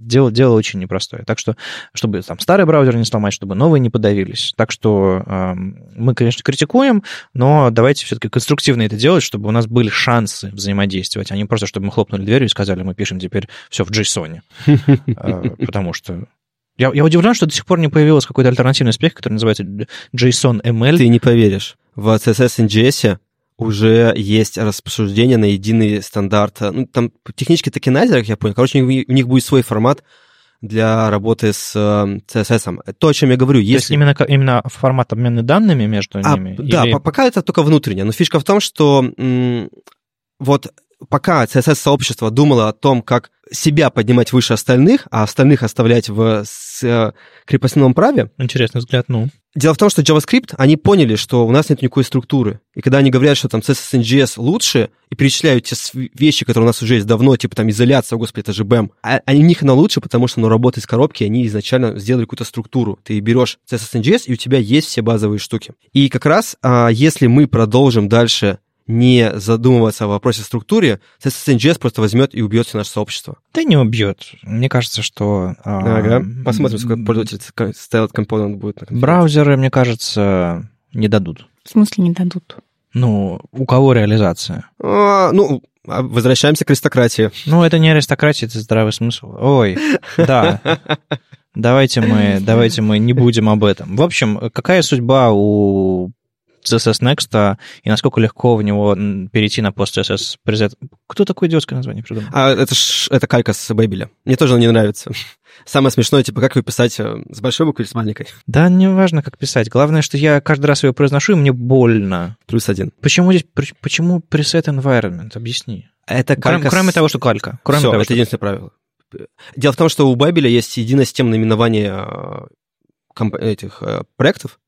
дело, дело очень непростое. Так что, чтобы там старый браузер не сломать, чтобы новые не подавились. Так что мы, конечно, критикуем, но давайте все-таки конструктивно это делать, чтобы у нас были шансы взаимодействовать, а не просто, чтобы мы хлопнули дверью и сказали, мы пишем теперь все в JSON. А, *laughs* потому что я, я удивлен, что до сих пор не появилась какой-то альтернативный успех, который называется JSON ML. Ты не поверишь. В CSS NGS уже есть распоряжение на единый стандарт. Ну, там технически токенайзер, как я понял. Короче, у них будет свой формат для работы с CSS. Э, То, о чем я говорю, если... То есть именно, именно формат обмена данными между а, ними? Да, или... пока это только внутреннее. Но фишка в том, что вот пока CSS-сообщество думало о том, как себя поднимать выше остальных, а остальных оставлять в э, крепостном праве... Интересный взгляд, ну. Дело в том, что JavaScript, они поняли, что у нас нет никакой структуры. И когда они говорят, что там CSS NGS лучше, и перечисляют те вещи, которые у нас уже есть давно, типа там изоляция, господи, это же BEM, а, у них оно лучше, потому что оно работает с коробки, они изначально сделали какую-то структуру. Ты берешь CSS NGS, и у тебя есть все базовые штуки. И как раз, а, если мы продолжим дальше не задумываться о вопросе структуре, CSS просто возьмет и убьет все наше сообщество. Да не убьет. Мне кажется, что... Ага. Посмотрим, сколько пользователей styled компонент будет. На Браузеры, мне кажется, не дадут. В смысле не дадут? Ну, у кого реализация? А, ну, а возвращаемся к аристократии. Ну, это не аристократия, это здравый смысл. Ой, да. Давайте мы, давайте мы не будем об этом. В общем, какая судьба у CSS Next, а, и насколько легко в него перейти на пост CSS Preset. Кто такое идиотское название придумал? А, это, ж, это калька с Бэйбеля. Мне тоже оно не нравится. *laughs* Самое смешное, типа, как его писать э, с большой буквы или с маленькой? Да, не важно, как писать. Главное, что я каждый раз его произношу, и мне больно. Плюс один. Почему здесь, почему preset environment? Объясни. Это калька кроме, кроме того, что калька. Кроме Все, того, это что... единственное правило. Дело в том, что у Бабеля есть единое системное наименование э, комп... этих э, проектов,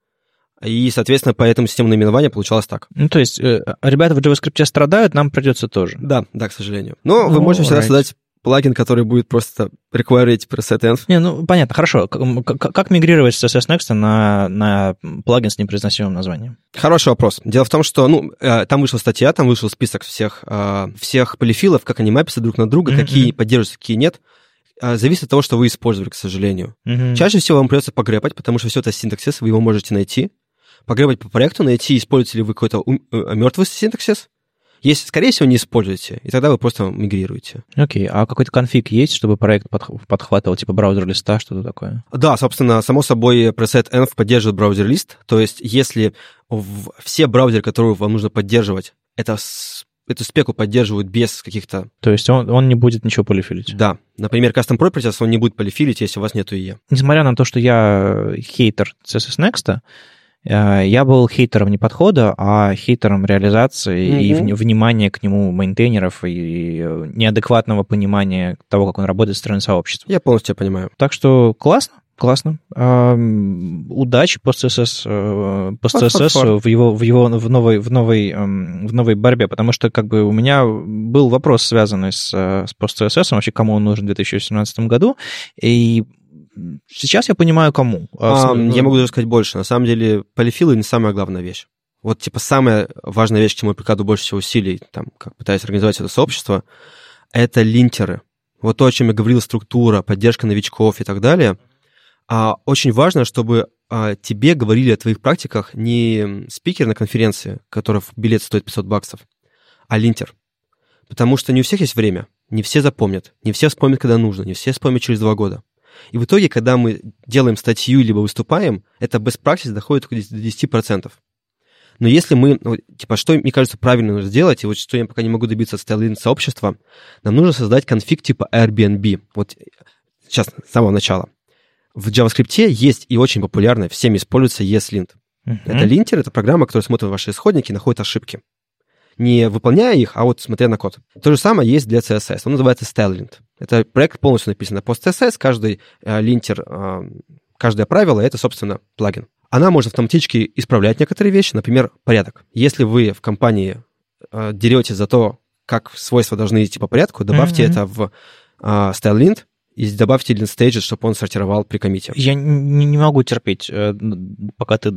и, соответственно, по этому системному наименованию получалось так. Ну, то есть, э, ребята в JavaScript страдают, нам придется тоже. Да, да, к сожалению. Но ну, вы можете right. всегда создать плагин, который будет просто require preset. Не, ну, понятно, хорошо. Как, как мигрировать с CSS Next на, на плагин с непроизносимым названием? Хороший вопрос. Дело в том, что, ну, э, там вышла статья, там вышел список всех, э, всех полифилов, как они мапятся друг на друга, mm-hmm. какие поддерживаются, какие нет зависит от того, что вы использовали, к сожалению. Mm-hmm. Чаще всего вам придется погрепать, потому что все это синтаксис, вы его можете найти погребать по проекту, найти, используете ли вы какой-то ум- э, мертвый синтаксис. Если, скорее всего, не используете, и тогда вы просто мигрируете. Окей, а какой-то конфиг есть, чтобы проект подхватывал, типа браузер листа, что-то такое? Да, собственно, само собой, preset env поддерживает браузер лист, то есть если все браузеры, которые вам нужно поддерживать, это эту спеку поддерживают без каких-то... То есть он, он не будет ничего полифилить? Да. Например, Custom Properties он не будет полифилить, если у вас нету IE. Несмотря на то, что я хейтер CSS Next, я был хейтером не подхода, а хейтером реализации mm-hmm. и внимания к нему мейнтейнеров и неадекватного понимания того, как он работает с стороны сообщества. Я полностью понимаю. Так что классно. Классно. Удачи пост CSS, пост CSS в его, в его в новой, в, новой, в новой борьбе, потому что как бы у меня был вопрос, связанный с, с пост CSS, вообще кому он нужен в 2017 году, и сейчас я понимаю, кому. А, я могу даже сказать больше. На самом деле, полифилы не самая главная вещь. Вот, типа, самая важная вещь, к чему я прикладываю больше всего усилий, там, как пытаюсь организовать это сообщество, это линтеры. Вот то, о чем я говорил, структура, поддержка новичков и так далее — а, очень важно, чтобы а, тебе говорили о твоих практиках не спикер на конференции, который билет стоит 500 баксов, а линтер. Потому что не у всех есть время, не все запомнят, не все вспомнят, когда нужно, не все вспомнят через два года. И в итоге, когда мы делаем статью либо выступаем, это без практики доходит до 10%. Но если мы, ну, типа, что, мне кажется, правильно нужно сделать, и вот что я пока не могу добиться от Style сообщества, нам нужно создать конфиг типа Airbnb. Вот сейчас, с самого начала в JavaScript есть и очень популярная, всеми используется ESLint. Uh-huh. Это линтер, это программа, которая смотрит ваши исходники и находит ошибки. Не выполняя их, а вот смотря на код. То же самое есть для CSS. Он называется StyleLint. Это проект полностью написан на PostCSS. Каждый э, линтер, э, каждое правило — это, собственно, плагин. Она может автоматически исправлять некоторые вещи, например, порядок. Если вы в компании э, деретесь за то, как свойства должны идти по порядку, добавьте mm-hmm. это в э, StyleLint, и добавьте один стейджес, чтобы он сортировал при комите. Я не, не могу терпеть, э, пока ты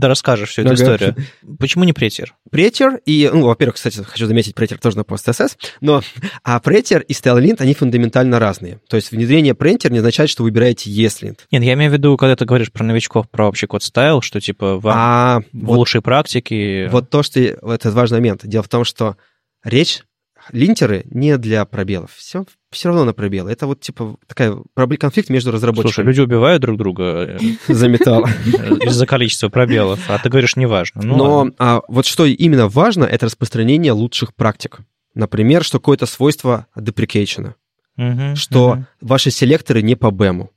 расскажешь всю эту ага. историю. Почему не претер? Претер и, ну, во-первых, кстати, хочу заметить, претер тоже на PostSS, но *laughs* а претер и StyleLint, они фундаментально разные. То есть внедрение претер не означает, что выбираете ESLint. Нет, я имею в виду, когда ты говоришь про новичков, про общий код стайл, что типа вам а, вот, лучшие практики. Вот то, что... Это важный момент. Дело в том, что речь линтеры не для пробелов. Все, все равно на пробелы. Это вот типа такая конфликт между разработчиками. Слушай, люди убивают друг друга э, *laughs* за металл. Из-за количества пробелов. А ты говоришь, не важно. Ну, Но а, вот что именно важно, это распространение лучших практик. Например, что какое-то свойство деприкейшена. Угу, что ваши селекторы не по бэму.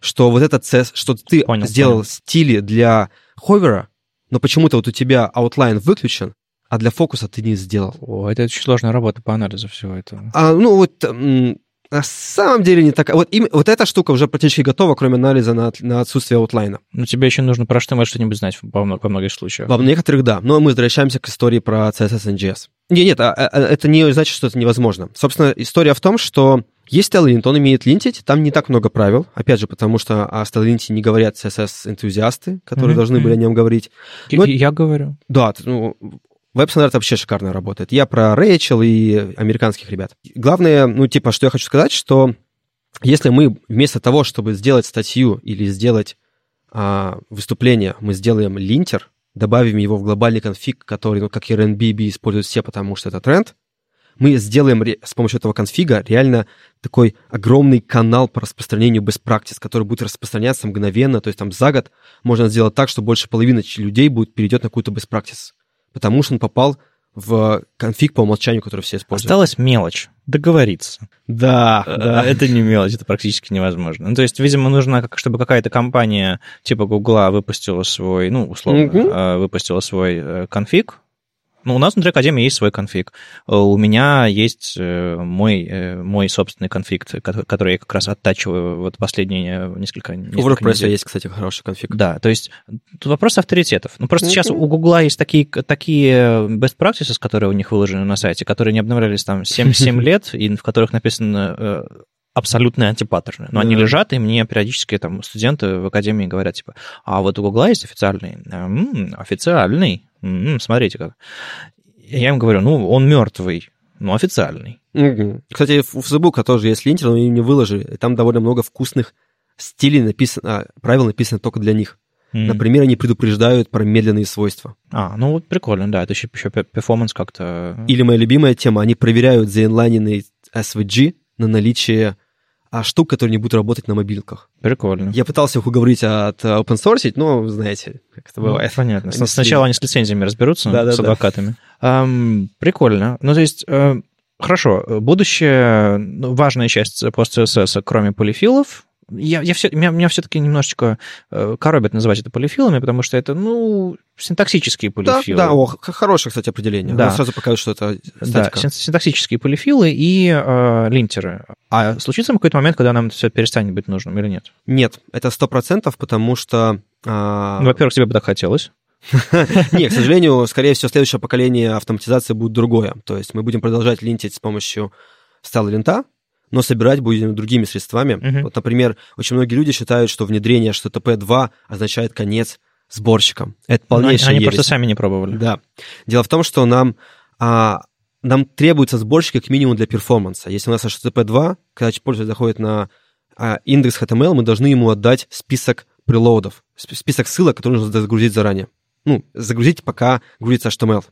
Что вот этот CSS, что ты сделал стили для ховера, но почему-то вот у тебя outline выключен, а для фокуса ты не сделал. О, это очень сложная работа по анализу всего этого. А, ну вот на самом деле не такая. Вот, им, вот эта штука уже практически готова, кроме анализа на, на отсутствие аутлайна. Но тебе еще нужно про HTML что-нибудь знать во, во многих случаях. Во некоторых, да. Но мы возвращаемся к истории про CSS NGS. Нет, нет, а, а, это не значит, что это невозможно. Собственно, история в том, что есть Tailwind, он умеет линтить, там не так много правил, опять же, потому что о Tailwind не говорят CSS-энтузиасты, которые mm-hmm. должны были о нем говорить. Но, я говорю. Да, ну, Веб-стандарт вообще шикарно работает. Я про Рэйчел и американских ребят. Главное, ну, типа, что я хочу сказать, что если мы вместо того, чтобы сделать статью или сделать а, выступление, мы сделаем linter, добавим его в глобальный конфиг, который, ну, как и Airbnb используют все, потому что это тренд, мы сделаем с помощью этого конфига реально такой огромный канал по распространению best practice, который будет распространяться мгновенно, то есть там за год можно сделать так, что больше половины людей будет перейдет на какую-то best practice потому что он попал в конфиг по умолчанию, который все используют. Осталась мелочь. Договориться. Да, э, да. Это не мелочь, это практически невозможно. Ну, то есть, видимо, нужно, чтобы какая-то компания типа Гугла выпустила свой, ну, условно, mm-hmm. выпустила свой э, конфиг, ну, у нас внутри Академии есть свой конфиг. Э, у меня есть э, мой, э, мой собственный конфиг, который я как раз оттачиваю вот последние несколько, несколько У WordPress есть, кстати, хороший конфиг. Да, то есть тут вопрос авторитетов. Ну, просто mm-hmm. сейчас у Гугла есть такие, такие best practices, которые у них выложены на сайте, которые не обновлялись там 7, 7 *laughs* лет, и в которых написано абсолютные антипаттерны. Но mm-hmm. они лежат, и мне периодически там студенты в академии говорят, типа, а вот у Гугла есть официальный. М-м, официальный. М-м, смотрите как. Я им говорю, ну, он мертвый, но официальный. Mm-hmm. Кстати, у Facebook тоже есть линтер, но они не выложили. Там довольно много вкусных стилей написано, а, правил написано только для них. Mm. Например, они предупреждают про медленные свойства. А, ну вот прикольно, да, это еще, еще перформанс как-то... Или моя любимая тема, они проверяют заинлайненный SVG на наличие штук, которые не будут работать на мобилках. Прикольно. Я пытался их уговорить от open source, но знаете, как это ну, бывает. Ну, понятно. Они Сначала они с лицензиями разберутся, да, с да, адвокатами. Да. Эм, прикольно. Ну, то есть, э, хорошо, будущее, ну, важная часть пост CSS, кроме полифилов, я, я все, меня, меня все-таки немножечко э, коробят называть это полифилами, потому что это, ну, синтаксические полифилы. Да, да о, хорошее, кстати, определение. Да. Он сразу показывает, что это статика. Да, синтаксические полифилы и э, линтеры. А случится какой-то момент, когда нам это все перестанет быть нужным или нет? Нет, это сто процентов, потому что... Э... Ну, во-первых, тебе бы так хотелось. *laughs* Нет, к сожалению, скорее всего, следующее поколение автоматизации будет другое. То есть мы будем продолжать линтить с помощью стала линта, но собирать будем другими средствами. Uh-huh. Вот, например, очень многие люди считают, что внедрение HTTP 2 означает конец сборщикам. Это полнейшая Они ересь. просто сами не пробовали. Да. Дело в том, что нам, а, нам требуются сборщики как минимум для перформанса. Если у нас HTTP 2, когда пользователь заходит на а, индекс HTML, мы должны ему отдать список прелоудов, список ссылок, которые нужно загрузить заранее. Ну, загрузить, пока грузится HTML.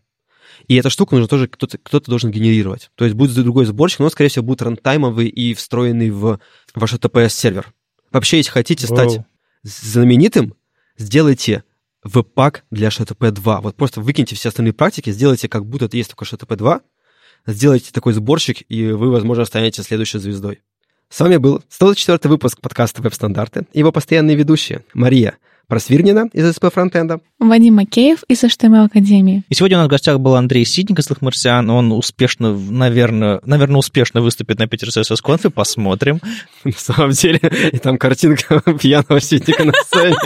И эту штуку нужно тоже кто-то, кто-то должен генерировать. То есть будет другой сборщик, но, скорее всего, будет рантаймовый и встроенный в ваш TPS-сервер. Вообще, если хотите стать wow. знаменитым, сделайте веб-пак для HTTP 2. Вот просто выкиньте все остальные практики, сделайте, как будто это есть только HTTP 2, сделайте такой сборщик, и вы, возможно, станете следующей звездой. С вами был 104 выпуск подкаста «Веб-стандарты» и его постоянные ведущие Мария – Просвирнина из СП Фронтенда. Вадим Макеев из HTML Академии. И сегодня у нас в гостях был Андрей Ситник из Марсиан. Он успешно, наверное, наверное, успешно выступит на Питер СС Конфе. Посмотрим. *laughs* На самом деле, и там картинка *laughs* пьяного Ситника на сцене.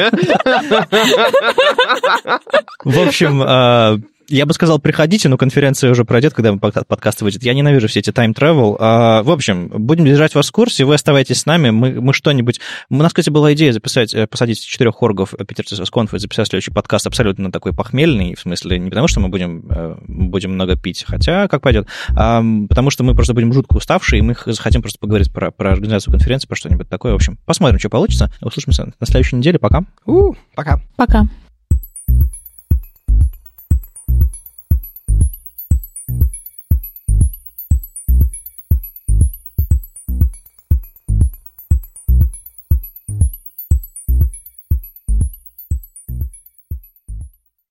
В общем, а, я бы сказал, приходите, но конференция уже пройдет, когда подкаст выйдет. Я ненавижу все эти time-travel. А, в общем, будем держать вас в курсе, вы оставайтесь с нами, мы, мы что-нибудь... У нас, кстати, была идея записать, э, посадить четырех оргов Питер Конф и записать следующий подкаст абсолютно такой похмельный, в смысле, не потому что мы будем, э, будем много пить, хотя как пойдет, а потому что мы просто будем жутко уставшие, и мы хотим просто поговорить про, про организацию конференции, про что-нибудь такое. В общем, посмотрим, что получится. Услышимся на следующей неделе. Пока. У, пока. Пока.